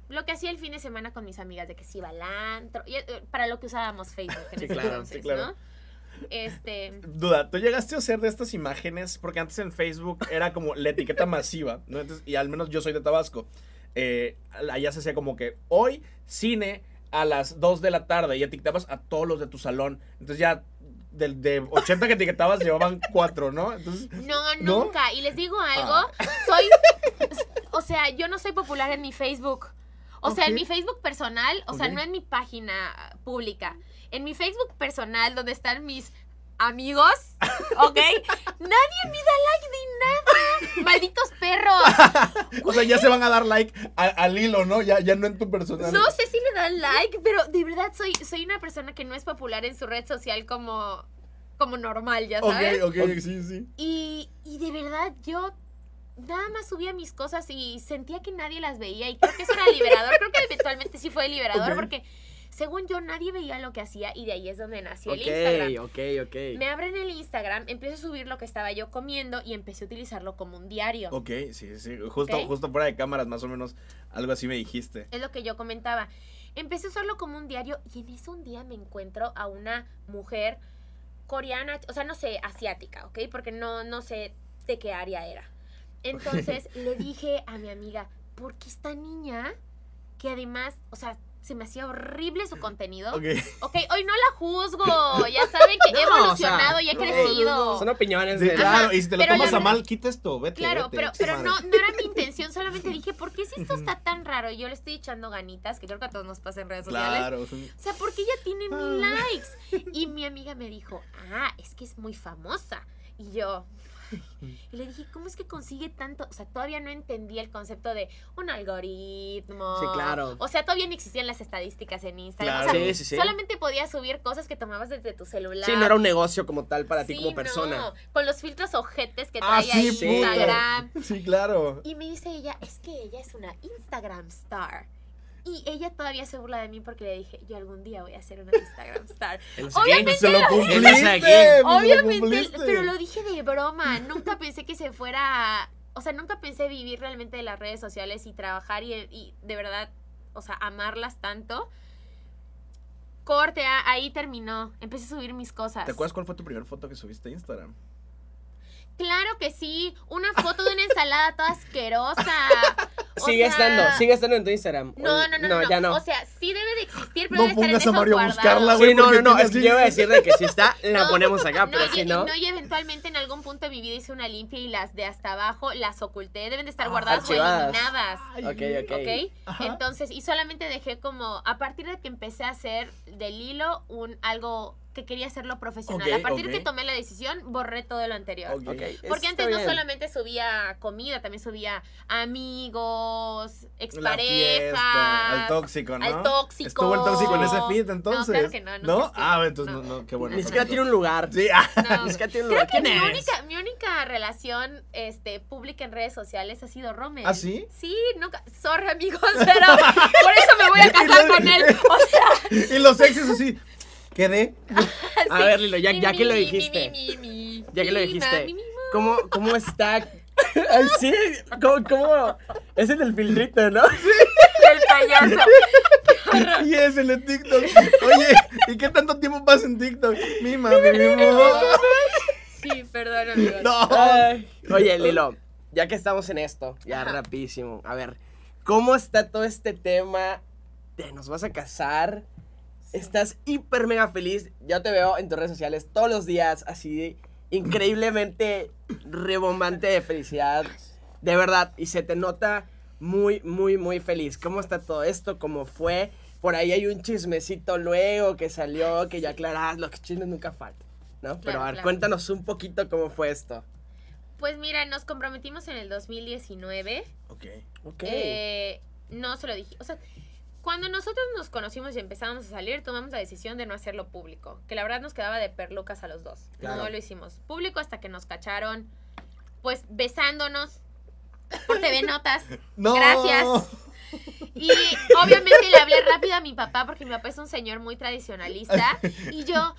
lo que hacía el fin de semana con mis amigas, de que si iba al antro, y, eh, para lo que usábamos Facebook en Sí, ese claro, entonces, sí, claro. ¿no? Este, Duda, ¿tú llegaste a hacer de estas imágenes? Porque antes en Facebook era como la etiqueta masiva, ¿no? Entonces, y al menos yo soy de Tabasco. Eh, allá se hacía como que hoy cine a las 2 de la tarde y etiquetabas a todos los de tu salón. Entonces ya de, de 80 que etiquetabas llevaban 4, ¿no? Entonces, no, ¿No? nunca. Y les digo algo, Ah. soy, o sea, yo no soy popular en mi Facebook. O sea, en mi Facebook personal, o sea, no en mi página pública. En mi Facebook personal, donde están mis amigos, ¿ok? Nadie me da like ni nada. Malditos perros. o sea, ya se van a dar like al hilo, ¿no? Ya, ya no en tu personal. No sé si le dan like, pero de verdad soy, soy una persona que no es popular en su red social como, como normal, ya sabes. Ok, ok, sí, sí. Y, y de verdad yo nada más subía mis cosas y sentía que nadie las veía y creo que eso era liberador. creo que eventualmente sí fue liberador Ok. porque según yo nadie veía lo que hacía y de ahí es donde nació Ok, el Instagram. ok, ok. Me abren el Instagram, empiezo a subir lo que estaba yo comiendo y empecé a utilizarlo como un diario. Ok, sí, sí. Justo, Ok. justo fuera de cámaras, más o menos, algo así me dijiste. Es lo que yo comentaba. Empecé a usarlo como un diario y en eso un día me encuentro a una mujer coreana, o sea, no sé, asiática, ¿ok? Porque no, no sé de qué área era. Entonces le dije a mi amiga, ¿por qué esta niña, que además, o sea, se me hacía horrible su contenido? Ok. Ok, hoy no la juzgo, ya saben que he No, o evolucionado sea, y he no, crecido. Son opiniones de... claro, y si te lo pero tomas la a mal, quita esto, vete. Claro, vete, pero, qué pero madre. no, no era mi intención, solamente dije, ¿por qué si esto está tan raro? Y yo le estoy echando ganitas, que creo que a todos nos pasa en redes sociales. Claro. O sea, porque ella tiene mil likes. Y mi amiga me dijo, ah, es que es muy famosa. Y yo, Y le dije, ¿cómo es que consigue tanto? O sea, todavía no entendía el concepto de un algoritmo. Sí, claro. O sea, todavía no existían las estadísticas en Instagram. Claro. O sea, Sí, sí, sí. solamente podías subir cosas que tomabas desde tu celular. Sí, no era un negocio como tal para ti como persona. no, con los filtros ojetes que Ah, ahí puta. Instagram. Sí, claro. Y me dice ella, es que ella es una Instagram star. Y ella todavía se burla de mí porque le dije, yo algún día voy a ser una Instagram star. Obviamente Se lo cumpliste. Lo Obviamente, pero lo dije de broma. Nunca pensé que se fuera. O sea, nunca pensé vivir realmente de las redes sociales y trabajar y, y de verdad, o sea, amarlas tanto. Corte, ah, ahí terminó. Empecé a subir mis cosas. ¿Te acuerdas cuál fue tu primera foto que subiste a Instagram? Claro que sí. Una foto de una ensalada toda asquerosa. O Sigue sea, estando, sigue estando en tu Instagram. No, no, no, no, ya no. O sea, sí debe de existir, pero No debe estar en pongas a Mario guardados. buscarla, güey. Sí, no, no, no, es que así- yo iba a decir de que si está, la No, ponemos acá, No, pero y, si no. no, y eventualmente en algún punto de mi vida hice una limpia y las de hasta abajo las oculté. Deben de estar Ah, guardadas archivadas. o eliminadas. Ok, ok. ¿Ok? Ajá. Entonces, y solamente dejé como, a partir de que empecé a hacer del hilo un algo que quería hacerlo profesional. A partir de que tomé la decisión, borré todo lo anterior. Porque está antes no bien. solamente subía comida, también subía amigos, exparejas. al tóxico, ¿no? al tóxico. ¿Estuvo el tóxico en ese feed entonces? claro que no, ¿No? Ah, entonces no, No. no, qué bueno. Ni siquiera tiene un lugar. Sí, ah, No, Ni siquiera tiene un Creo lugar. que ¿Quién mi única, mi única relación este, pública en redes sociales ha sido Rommel. ¿Ah, sí? Sí, nunca. Sorry, amigos, pero por eso me voy a casar con él. O sea, y los exes así. ¿Quedé? A sí. ver, Lilo, ya, ya que lo dijiste. Ya que lo dijiste. ¿Cómo, cómo está? Ay, sí. ¿Cómo, cómo? Es el del filtrito, ¿no? El payaso. Y es el de TikTok. Oye, ¿y qué tanto tiempo pasa en TikTok? Mi mami, mi mamá. Sí, perdón, amigos. No. Ay. Oye, Lilo, ya que estamos en esto, ya Ajá. rapidísimo. A ver, ¿cómo está todo este tema de nos vas a casar? Estás hiper mega feliz. Yo te veo en tus redes sociales todos los días así increíblemente rebombante de felicidad. De verdad, y se te nota muy, muy, muy feliz. ¿Cómo está todo esto? ¿Cómo fue? Por ahí hay un chismecito luego que salió, que ya aclarás, los chismes nunca faltan, ¿no? Pero a ver, claro. cuéntanos un poquito cómo fue esto. Pues mira, nos comprometimos en el 2019. Ok. Ok. Eh, no se lo dije. O sea, cuando nosotros nos conocimos y empezamos a salir, tomamos la decisión de no hacerlo público. Que la verdad nos quedaba de perlucas a los dos. Claro. No lo hicimos público hasta que nos cacharon, pues besándonos por TV Notas. No. Gracias. Y obviamente le hablé rápido a mi papá porque mi papá es un señor muy tradicionalista. Y yo,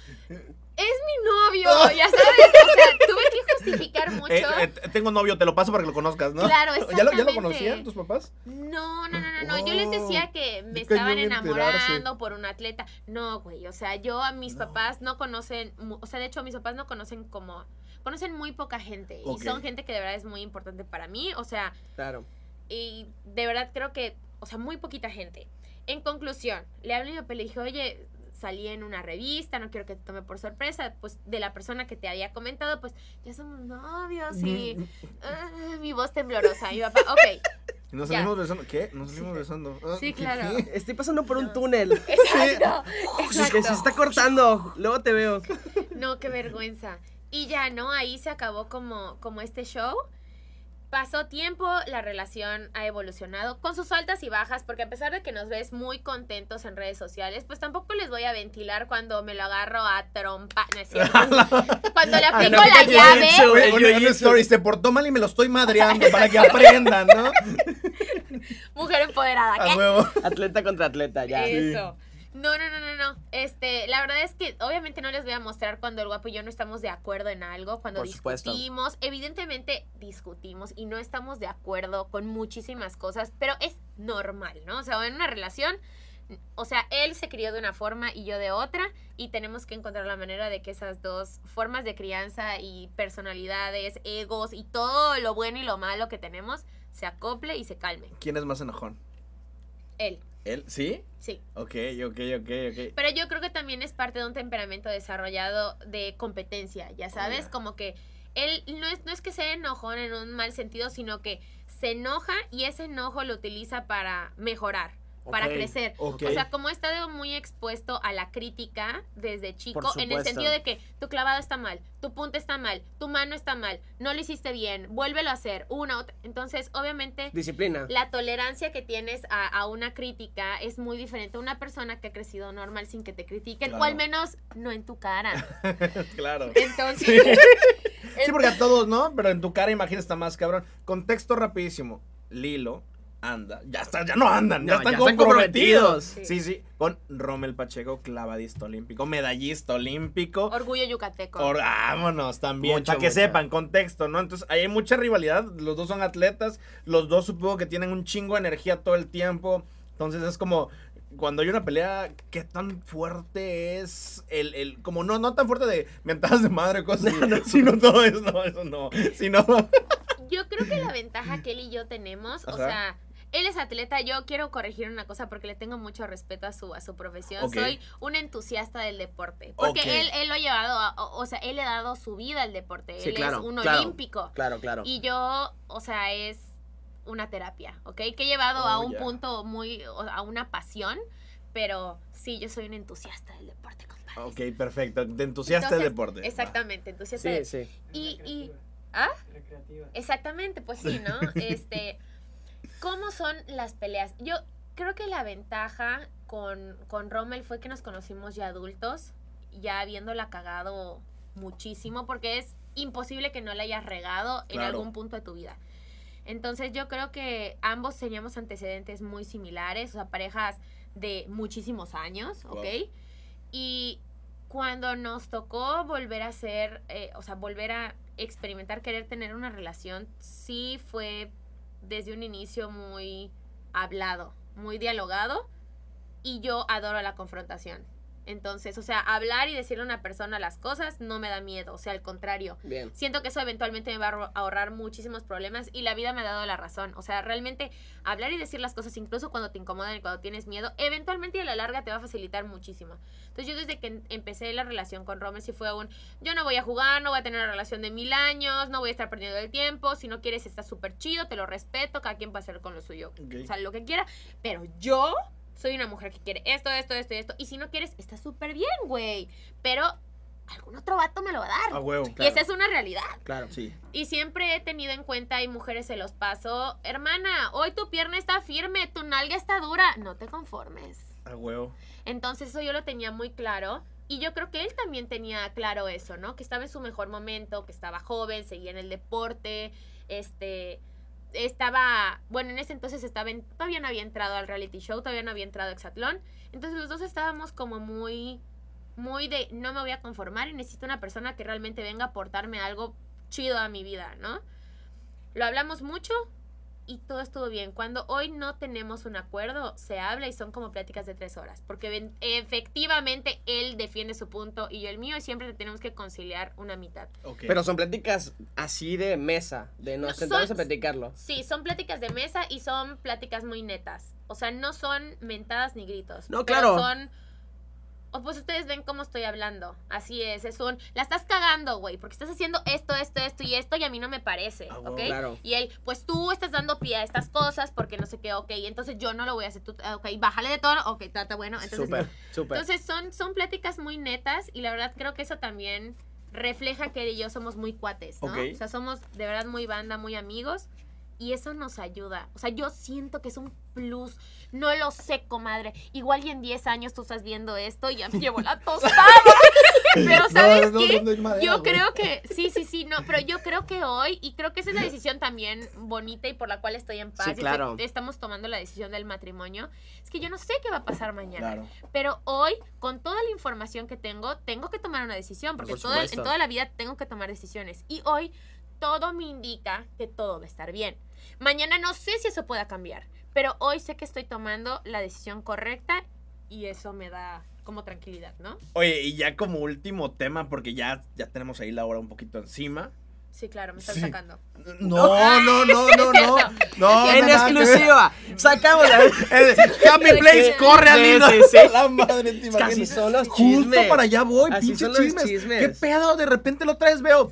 es mi novio, ya sabes. O sea, tuve que justificar mucho. Eh, eh, tengo novio, te lo paso para que lo conozcas, ¿no? Claro, ¿Ya lo, ¿Ya lo exactamente. conocían tus papás? No, no, no, no, no. Yo les decía que me estaban enamorando por un atleta. No, güey. O sea, yo a mis papás no conocen. O sea, de hecho, mis papás no conocen como. Conocen muy poca gente. Y son gente que de verdad es muy importante para mí. O sea, Claro. y de verdad creo que. O sea, muy poquita gente. En conclusión, le hablé a mi papá y le dije, oye. Salí en una revista, no quiero que te tome por sorpresa, pues de la persona que te había comentado, pues ya somos novios y ah, mi voz temblorosa. Mi papá, ok, ¿Y nos Ya. salimos besando? ¿Qué? ¿Nos salimos besando? Ah, Sí, ¿qué- claro. qué? Estoy pasando por un No. túnel. exacto, Que se está cortando. Luego te veo. No, qué vergüenza. Y ya, ¿no? Ahí se acabó como, como este show. Pasó tiempo, la relación ha evolucionado con sus altas y bajas, porque a pesar de que nos ves muy contentos en redes sociales, pues tampoco les voy a ventilar cuando me lo agarro a trompa. No es cierto. cuando le aplico no, la ¿qué llave. story se portó mal y me lo estoy madreando para que aprendan, ¿no? Mujer empoderada. A ¿qué? huevo. Atleta contra atleta, ya. Eso. No, no, no, no, no. Este, la verdad es que obviamente no les voy a mostrar cuando el guapo y yo no estamos de acuerdo en algo, cuando Por supuesto. discutimos. Evidentemente discutimos y no estamos de acuerdo con muchísimas cosas, pero es normal, ¿no? O sea, en una relación, o sea, él se crió de una forma y yo de otra, y tenemos que encontrar la manera de que esas dos formas de crianza y personalidades, egos y todo lo bueno y lo malo que tenemos se acople y se calme. ¿Quién es más enojón? Él, ¿Él? ¿Sí? sí. Ok, ok, ok, ok. Pero yo creo que también es parte de un temperamento desarrollado de competencia, ya sabes, ya. como que él no es, no es que sea enojón en un mal sentido, sino que se enoja y ese enojo lo utiliza para mejorar. Para crecer. O sea, como he estado muy expuesto a la crítica desde chico, en el sentido de que tu clavado está mal, tu punta está mal, tu mano está mal, no lo hiciste bien, vuélvelo a hacer, una, otra. Entonces, obviamente, Disciplina. la tolerancia que tienes a, a una crítica es muy diferente a una persona que ha crecido normal sin que te critiquen, o al menos no en tu cara. Claro. Entonces, Sí, porque a todos, ¿no? Pero en tu cara, imagina, está más cabrón. Contexto rapidísimo. Lilo anda. Ya está, ya no andan, ya No, están ya están comprometidos. comprometidos. Sí, sí. Con Rommel Pacheco, clavadista olímpico, medallista olímpico. orgullo yucateco. Or- vámonos también, Mucho, para que mucho. sepan, contexto, ¿no? Entonces, hay mucha rivalidad, los dos son atletas, los dos supongo que tienen un chingo de energía todo el tiempo, entonces es como, cuando hay una pelea, ¿qué tan fuerte es el, el como no, no tan fuerte de mentadas de madre, cosas, sino todo eso, no, eso no, sino, Yo creo que la ventaja que él y yo tenemos, o sea, él es atleta, yo quiero corregir una cosa porque le tengo mucho respeto a su, a su profesión. Soy un entusiasta del deporte. Porque él, él lo ha llevado, a- o, o sea, él le ha dado su vida al deporte. Sí, él claro, es un claro. olímpico. Claro, claro. Y yo, o sea, es una terapia, ¿ok? Que he llevado a Oh, un punto muy, o- a una pasión, pero sí, yo soy un entusiasta del deporte, compadre. ok, perfecto, de entusiasta del deporte. Exactamente, entusiasta Sí, sí. Y, y, ¿ah? Exactamente, pues sí, ¿no? Este, ¿cómo son las peleas? Yo creo que la ventaja con, con Rommel fue que nos conocimos ya adultos, ya habiéndola cagado muchísimo, porque es imposible que no la hayas regado en algún punto de tu vida. Entonces yo creo que ambos teníamos antecedentes muy similares, o sea, parejas de muchísimos años, ¿ok? Y cuando nos tocó volver a hacer, eh, o sea, volver a experimentar, querer tener una relación, sí fue desde un inicio muy hablado, muy dialogado, y yo adoro la confrontación. Entonces, o sea, hablar y decirle a una persona las cosas no me da miedo, o sea, al contrario. Bien. Siento que eso eventualmente me va a ahor- ahorrar muchísimos problemas y la vida me ha dado la razón. O sea, realmente hablar y decir las cosas, incluso cuando te incomodan y cuando tienes miedo, eventualmente y a la larga te va a facilitar muchísimo. Entonces yo desde que em- empecé la relación con Rome sí fue un, yo no voy a jugar, no voy a tener una relación de mil años, no voy a estar perdiendo el tiempo, si no quieres está súper chido, te lo respeto, cada quien va a hacer con lo suyo, Ok. o sea, lo que quiera, pero yo soy una mujer que quiere esto, esto, esto y esto, y si no quieres, está súper bien, güey, pero algún otro vato me lo va a dar. A huevo. Y esa es una realidad. Claro. Sí. Y siempre he tenido en cuenta, y mujeres se los paso, hermana, hoy tu pierna está firme, tu nalga está dura, no te conformes. A huevo. Entonces eso yo lo tenía muy claro. Y yo creo que él también tenía claro eso, ¿no? Que estaba en su mejor momento, que estaba joven, seguía en el deporte, este, estaba, bueno, en ese entonces estaba en, todavía no había entrado al reality show, todavía no había entrado a Exatlón. Entonces los dos estábamos como muy, muy de, no me voy a conformar y necesito una persona que realmente venga a aportarme algo chido a mi vida, ¿no? Lo hablamos mucho y todo estuvo bien. Cuando hoy no tenemos un acuerdo, se habla y son como pláticas de tres horas. Porque efectivamente él defiende su punto y yo el mío y siempre tenemos que conciliar una mitad. Pero son pláticas así de mesa, de nos No, sentamos son- a platicarlo. Sí, son pláticas de mesa y son pláticas muy netas. O sea, no son mentadas ni gritos. No, pero claro. son... O pues ustedes ven cómo estoy hablando. Así es, es un... La estás cagando, güey, porque estás haciendo esto, esto, esto y esto y a mí no me parece, Ah, ¿ok? claro. Y él, pues tú estás dando pie a estas cosas porque no sé qué, ok, entonces yo no lo voy a hacer, tú, ah, ok, bájale de tono, ok, está bueno. Entonces, Súper, súper. entonces son, son pláticas muy netas y la verdad creo que eso también refleja que él y yo somos muy cuates, ¿no? Ok. O sea, somos de verdad muy banda, muy amigos y eso nos ayuda. O sea, yo siento que es un plus. No lo sé, comadre. Igual y en 10 años tú estás viendo esto y ya me llevo la tostada. Pero ¿sabes no, qué? no es madera, yo güey. creo que, sí, sí, sí, no, pero yo creo que hoy, y creo que esa es la decisión también bonita y por la cual estoy en paz, Sí, estoy- estamos tomando la decisión del matrimonio, es que yo no sé qué va a pasar mañana. Claro. Pero hoy, con toda la información que tengo, tengo que tomar una decisión, porque Por todo el- en toda la vida tengo que tomar decisiones. Y hoy todo me indica que todo va a estar bien. Mañana no sé si eso pueda cambiar, pero hoy sé que estoy tomando la decisión correcta y eso me da como tranquilidad, ¿no? Oye, y ya como último tema, porque ya, ya tenemos ahí la hora un poquito encima. Sí, claro, me están Sí. sacando. No, no, no, no, no. No, en nada que ver. exclusiva, sacamos la... Eh, Happy Place, corre al Sí, hilo. sí, sí. La madre, te imaginas. son los Justo chismes. para allá voy, Así pinches son los chismes. chismes. ¿Qué pedo? De repente lo traes, veo.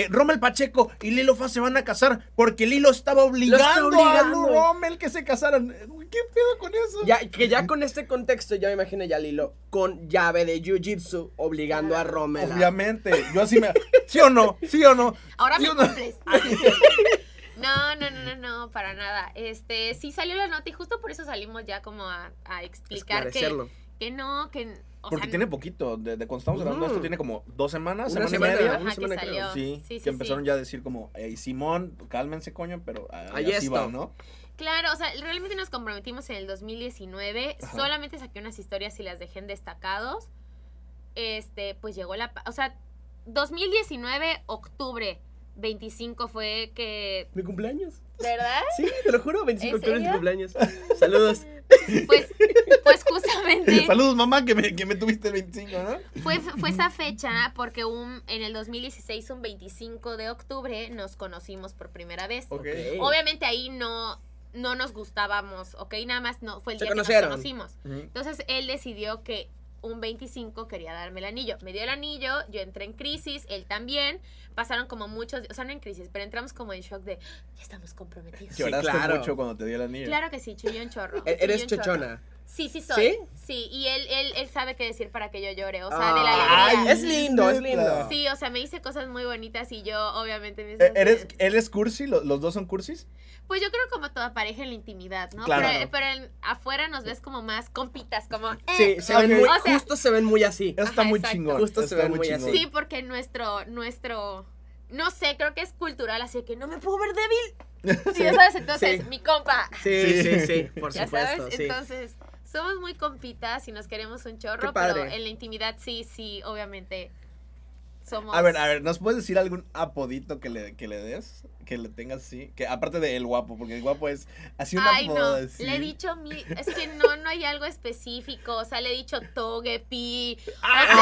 Eh, Rommel Pacheco y Lilo Fa se van a casar porque Lilo estaba obligando, obligando. a Rommel que se casaran. ¿Qué pedo con eso? Ya, que ya con este contexto, ya me imagino ya Lilo con llave de Jiu-Jitsu obligando a Rommel. a- Obviamente, yo así me... ¿Sí o no? ¿Sí o no? Ahora ¿Sí me no? cumples. No, no, no, no, no, para nada. Este, sí salió la nota y justo por eso salimos ya como a, a explicar que. Que no, que... O Porque sea, tiene poquito, de, de cuando estamos grabando Ujú. esto tiene como dos semanas, Una semana, y semana, media. Ajá, semana, salió. Sí, Sí, sí, que empezaron sí. ya a decir como, "Ey, Simón, cálmense, coño, pero ah, Ahí así está. va, ¿no? Claro, o sea, realmente nos comprometimos en el 2019. Ajá. Solamente saqué unas historias y las dejé en destacados. Este, pues llegó la... O sea, 2019, octubre 25 fue que... ¿Mi cumpleaños? ¿Verdad? Sí, te lo juro, 25 ¿En octubre es mi cumpleaños. Saludos. Pues, pues justamente... Saludos, mamá, que me, que me tuviste el 25, ¿no? Fue, fue esa fecha porque un, en el 2016, un 25 de octubre, nos conocimos por primera vez. Obviamente ahí no, no nos gustábamos, ¿ok? Nada más no fue el Se día que nos conocimos. Entonces él decidió que un 25 quería darme el anillo. Me dio el anillo, yo entré en crisis, él también. Pasaron como muchos, o sea, no en crisis, pero entramos como en shock de, ya estamos comprometidos. Sí, Lloraste claro. mucho cuando te dio el anillo. Claro que sí, chilló un chorro. E- Eres chilló un chorro. Sí, sí soy. ¿Sí? ¿Sí? y él, él, él sabe qué decir para que yo llore, o sea, de Ay, la alegría. es lindo, es lindo. Sí, o sea, me dice cosas muy bonitas y yo, obviamente, me Eh, ¿Eres, ¿Eres cursi? ¿Lo- ¿Los dos son cursis? Pues yo creo como toda pareja en la intimidad, ¿no? Claro. Pero, pero en- afuera nos ves como más compitas, como... eh. Sí, se ven muy, O sea- justo se ven muy así. Eso está Ajá, muy exacto. chingón. Justo se ven muy muy chingón. así. Sí, porque nuestro, nuestro... No sé, creo que es cultural, así que no me puedo ver débil. Sí, ya sabes, entonces, Sí. mi compa. Sí, sí, sí, por ya supuesto. sabes, sí. entonces, somos muy compitas y nos queremos un chorro, pero en la intimidad sí, sí, obviamente somos... A ver, a ver, ¿nos puedes decir algún apodito que le, que le des? Que le tengas así. Que aparte de el guapo, porque el guapo es así un Ay, apodo no, así. le he dicho mil, es que no, no hay algo específico, o sea, le he dicho Togepi, o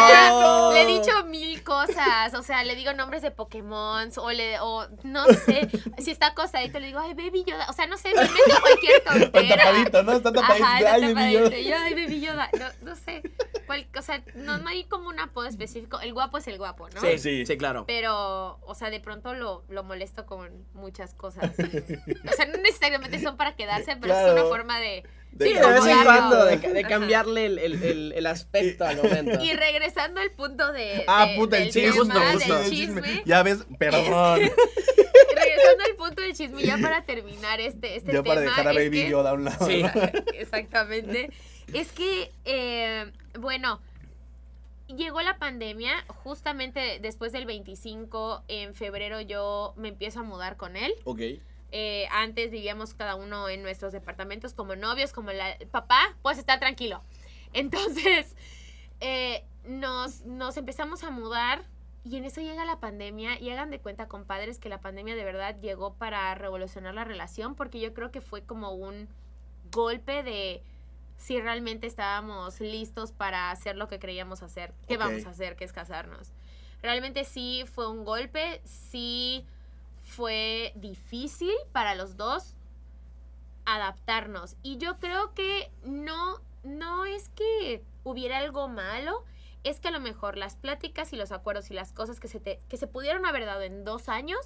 sea, ¡Oh! le he dicho mil cosas, o sea, le digo nombres de Pokémon, o le, o no sé, si está acostadito le digo, ay, Baby Yoda, o sea, no sé, me invento cualquier Está tontera. tapadito, ¿no? Está tapadito. Ajá, está Ay, yo, ay, Baby Yoda, no, no sé, cual- o sea, no, no hay como un apodo específico, el guapo es el guapo, ¿no? Sí, Sí. sí, claro. Pero, o sea, de pronto lo, lo molesto con muchas cosas. O sea, no necesariamente son para quedarse, pero es una forma de... De Sí, de vez en cuando, de, cambiarle el, el, el, el aspecto al momento. Y regresando al punto de... Ah, de- puta, el chisme. justo, justo. chisme. chisme. Ya ves, perdón. regresando al punto del chisme, ya para terminar este, este ya tema. para dejar a es Baby que- Yoda a un lado. Sí. Exactamente. Es que, eh, bueno, llegó la pandemia, justamente después del 25, en febrero yo me empiezo a mudar con él. Ok. Eh, antes vivíamos cada uno en nuestros departamentos como novios, como la, papá, pues está tranquilo. Entonces, eh, nos, nos empezamos a mudar y en eso llega la pandemia y hagan de cuenta, compadres, que la pandemia de verdad llegó para revolucionar la relación porque yo creo que fue como un golpe de si realmente estábamos listos para hacer lo que creíamos hacer, que Ok. vamos a hacer, que es casarnos. Realmente sí fue un golpe, sí fue difícil para los dos adaptarnos. Y yo creo que no, no es que hubiera algo malo, es que a lo mejor las pláticas y los acuerdos y las cosas que se, te, que se pudieron haber dado en dos años,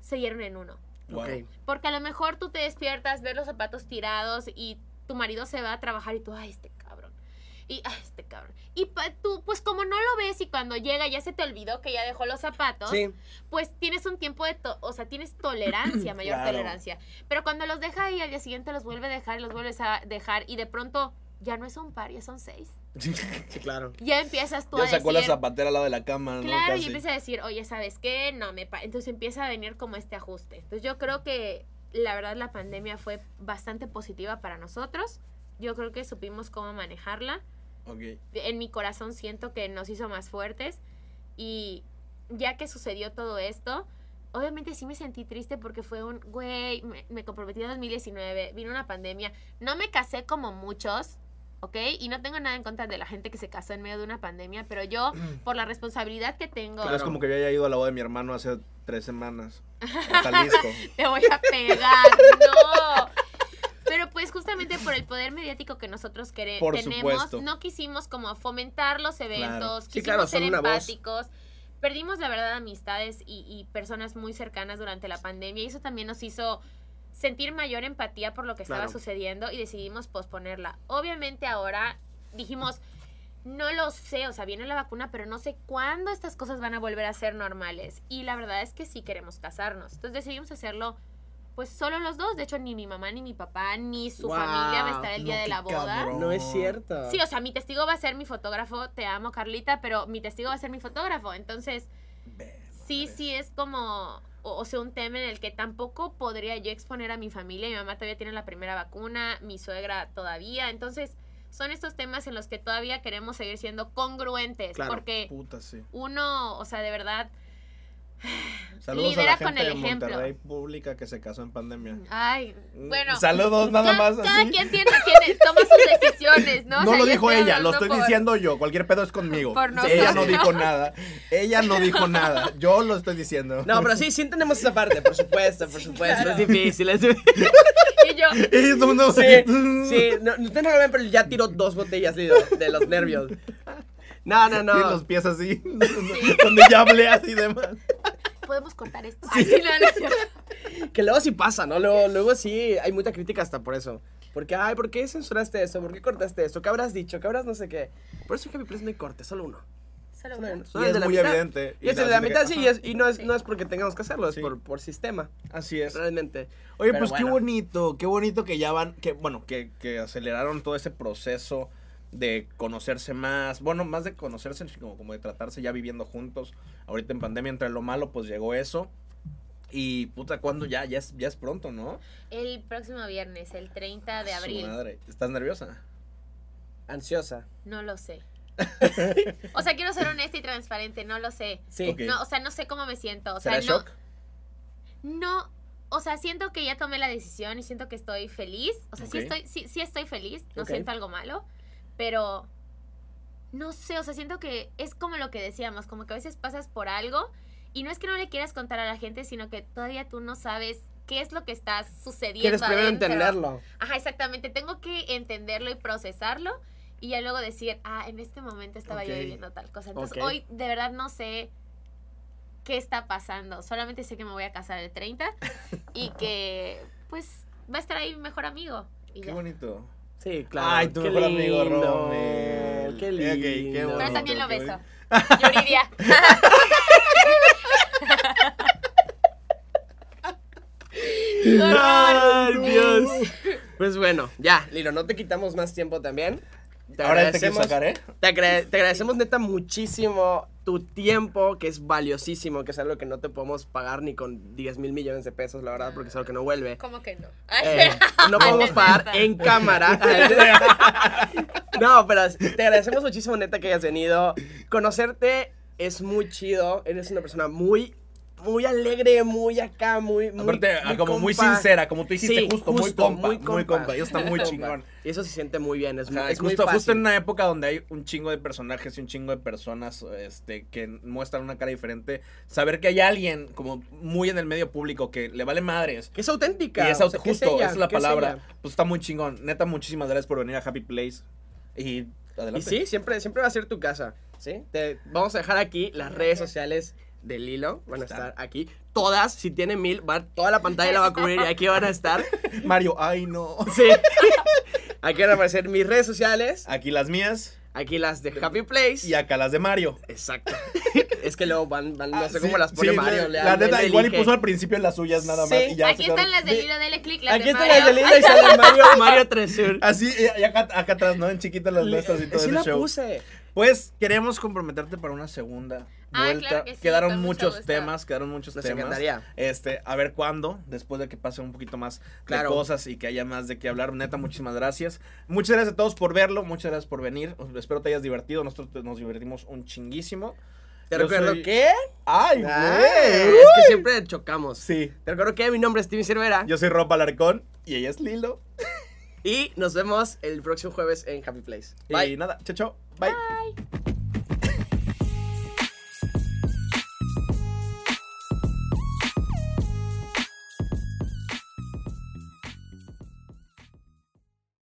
se dieron en uno. Wow. Porque a lo mejor tú te despiertas, ves los zapatos tirados y tu marido se va a trabajar y tú, ay, este cabrón. Y, ay, este cabrón. Y pa- tú, pues como no lo ves y cuando llega ya se te olvidó que ya dejó los zapatos, Sí, pues tienes un tiempo de, to- o sea, tienes tolerancia, mayor Claro. tolerancia. Pero cuando los deja y al día siguiente los vuelve a dejar y los vuelves a dejar y de pronto ya no es un par, ya son seis. sí, claro. Ya empiezas tú Ya a sacó la decir, zapatera al lado de la cama, ¿no? Claro, y empieza a decir, oye, ¿sabes qué? No me pa-". Entonces empieza a venir como este ajuste. Entonces yo creo que la verdad la pandemia fue bastante positiva para nosotros. Yo creo que supimos cómo manejarla. En mi corazón siento que nos hizo más fuertes. Y ya que sucedió todo esto, obviamente sí me sentí triste porque fue un, güey, me, me comprometí en 2019, vino una pandemia. No me casé como muchos. ¿Ok? Y no tengo nada en contra de la gente que se casó en medio de una pandemia, pero yo, por la responsabilidad que tengo, No es como que yo haya ido a la boda de mi hermano hace tres semanas. A Jalisco. te voy a pegar, no. Pero pues justamente por el poder mediático que nosotros quere- Por tenemos, supuesto. no quisimos como fomentar los eventos, Sí, quisimos claro, ser voz. empáticos. perdimos la verdad amistades y, y personas muy cercanas durante la pandemia y eso también nos hizo sentir mayor empatía por lo que estaba Claro. sucediendo y decidimos posponerla. Obviamente ahora dijimos, no lo sé, o sea, viene la vacuna, pero no sé cuándo estas cosas van a volver a ser normales. Y la verdad es que sí queremos casarnos. Entonces decidimos hacerlo pues solo los dos. De hecho, ni mi mamá, ni mi papá, ni su Wow. familia va a estar el día de la boda. cabrón. No es cierto. Sí, o sea, mi testigo va a ser mi fotógrafo. Te amo, Carlita, pero mi testigo va a ser mi fotógrafo. Entonces, sí, sí es como, o, o sea, un tema en el que tampoco podría yo exponer a mi familia. Mi mamá todavía tiene la primera vacuna, mi suegra todavía. Entonces, son estos temas en los que todavía queremos seguir siendo congruentes. Claro. Porque Puta, sí. uno, o sea, de verdad, Saludos Lidera a la con gente el de ejemplo. Monterrey Pública que se casó en pandemia. ay, bueno. Saludos nada cada, más cada así. quien tiene, tiene- toma sus decisiones, ¿no? O No sea, lo dijo ella, lo estoy por- diciendo yo. Cualquier pedo es conmigo. Por ella no dijo nada. Ella no dijo nada. Yo lo estoy diciendo. No, pero sí, sí entendemos esa parte, por supuesto, por supuesto. Es difícil, es difícil. Y yo, Y todo el mundo- Sí, sí, no, no te enojes, pero ya tiró dos botellas de, de los nervios. No, no, Tiene no. los pies así. Donde ya hablé así de más. ¿podemos cortar esto? Ay, sí, no, no. Que luego sí pasa, ¿no? Luego, luego sí hay mucha crítica hasta por eso. Porque, ay, ¿por qué censuraste eso? ¿Por qué cortaste esto? ¿Qué habrás dicho? ¿Qué habrás no sé qué? Por eso Happy Place no hay corte, solo uno. Solo uno. Solo Y es de la muy mitad. evidente. Y es el de la mitad, sí, y, es- y no, es, no es porque tengamos que hacerlo, es Sí. por, por sistema, Así es. realmente. Oye, Pero pues qué bueno. bonito, qué bonito que ya van, que bueno, que, que aceleraron todo ese proceso de conocerse más, bueno, más de conocerse, sino como de tratarse ya viviendo juntos. Ahorita en pandemia, entre lo malo, pues llegó eso. Y puta, ¿cuándo ya? Ya es, ya es pronto, ¿no? El próximo viernes, el 30 de Su abril. madre. ¿Estás nerviosa? Ansiosa. No lo sé. o sea, quiero ser honesta y transparente, no lo sé. Sí. No, o sea, no sé cómo me siento. O sea, ¿Será no, shock? no, o sea, siento que ya tomé la decisión y siento que estoy feliz. O sea, sí estoy, sí, sí estoy feliz, no siento algo malo, pero no sé, o sea, siento que es como lo que decíamos, como que a veces pasas por algo y no es que no le quieras contar a la gente, sino que todavía tú no sabes qué es lo que está sucediendo. Quieres primero adentro. entenderlo. Ajá, exactamente. Tengo que entenderlo y procesarlo y ya luego decir, ah, en este momento estaba yo Ok. viviendo tal cosa. Entonces Ok. hoy de verdad no sé qué está pasando. Solamente sé que me voy a casar el 30 y que pues va a estar ahí mi mejor amigo. Y Qué ya. bonito. Sí, claro. Ay, tu Qué mejor amigo, lindo, Rommel. Qué lindo. qué Pero también lo beso. bonito. Yuridia. ¡Qué horror! Ay, Dios. Pues bueno, ya, Lilo, no te quitamos más tiempo también. Te Ahora te quiero sacar, ¿eh? Te, agra- te agradecemos neta muchísimo tu tiempo, que es valiosísimo, que es algo que no te podemos pagar ni con 10 mil millones de pesos, la verdad, porque es algo que no vuelve. ¿Cómo que no? Eh, no podemos pagar en cámara. no, pero te agradecemos muchísimo, neta, que hayas venido. Conocerte es muy chido. Eres una persona muy, muy alegre, muy acá, muy. muy Aparte, ah, como muy compa. sincera, como tú dijiste, Sí, justo, muy justo, compa, muy muy compa. compa. Y está muy Compa. chingón. Y eso se siente muy bien. Es, Ajá, es muy justo, fácil. justo en una época donde hay un chingo de personajes y un chingo de personas este, que muestran una cara diferente, saber que hay alguien como muy en el medio público que le vale madres. Que es auténtica. Y es o sea, justo, ella, esa es la palabra. pues está muy chingón. Neta, muchísimas gracias por venir a Happy Place. Y adelante. Y sí, siempre, siempre va a ser tu casa. ¿sí? Te, vamos a dejar aquí las redes sociales de Lilo. Van a Está. estar aquí. Todas, si tiene mil, va, toda la pantalla la va a cubrir y aquí van a estar. Mario, ay no. Sí. Aquí van a aparecer mis redes sociales. Aquí las mías Aquí las de Happy Place. y acá las de Mario. Exacto. es que luego van, van no sé Ah, cómo sí, las pone sí, Mario. La, le- la le- neta, igual y elige. puso al principio las suyas nada más. Sí. y ya Aquí están quedaron- las de de- Lilo, dele click, las Aquí de están Mario. las de Lilo y sale Mario, Mario Tresur. Así, y, y acá, acá atrás, ¿no? En chiquitas las nuestras y todo Sí ese la show. puse. Pues queremos comprometerte para una segunda Ah, vuelta. claro que sí, quedaron muchos temas, quedaron muchos Nos temas. encantaría. Este, a ver cuándo, después de que pase un poquito más Claro. de cosas y que haya más de qué hablar. Neta, muchísimas gracias. Muchas gracias a todos por verlo, muchas gracias por venir. Espero te hayas divertido. Nosotros te- nos divertimos un chinguísimo. Te Yo recuerdo soy- que. ¡Ay, Ah, güey! es que siempre chocamos. Sí. Te recuerdo que mi nombre es Timmy Cervera. Yo soy Rob Alarcón y ella es Lilo. Y nos vemos el próximo jueves en Happy Place. Y nada, chao, chao. Bye. Bye.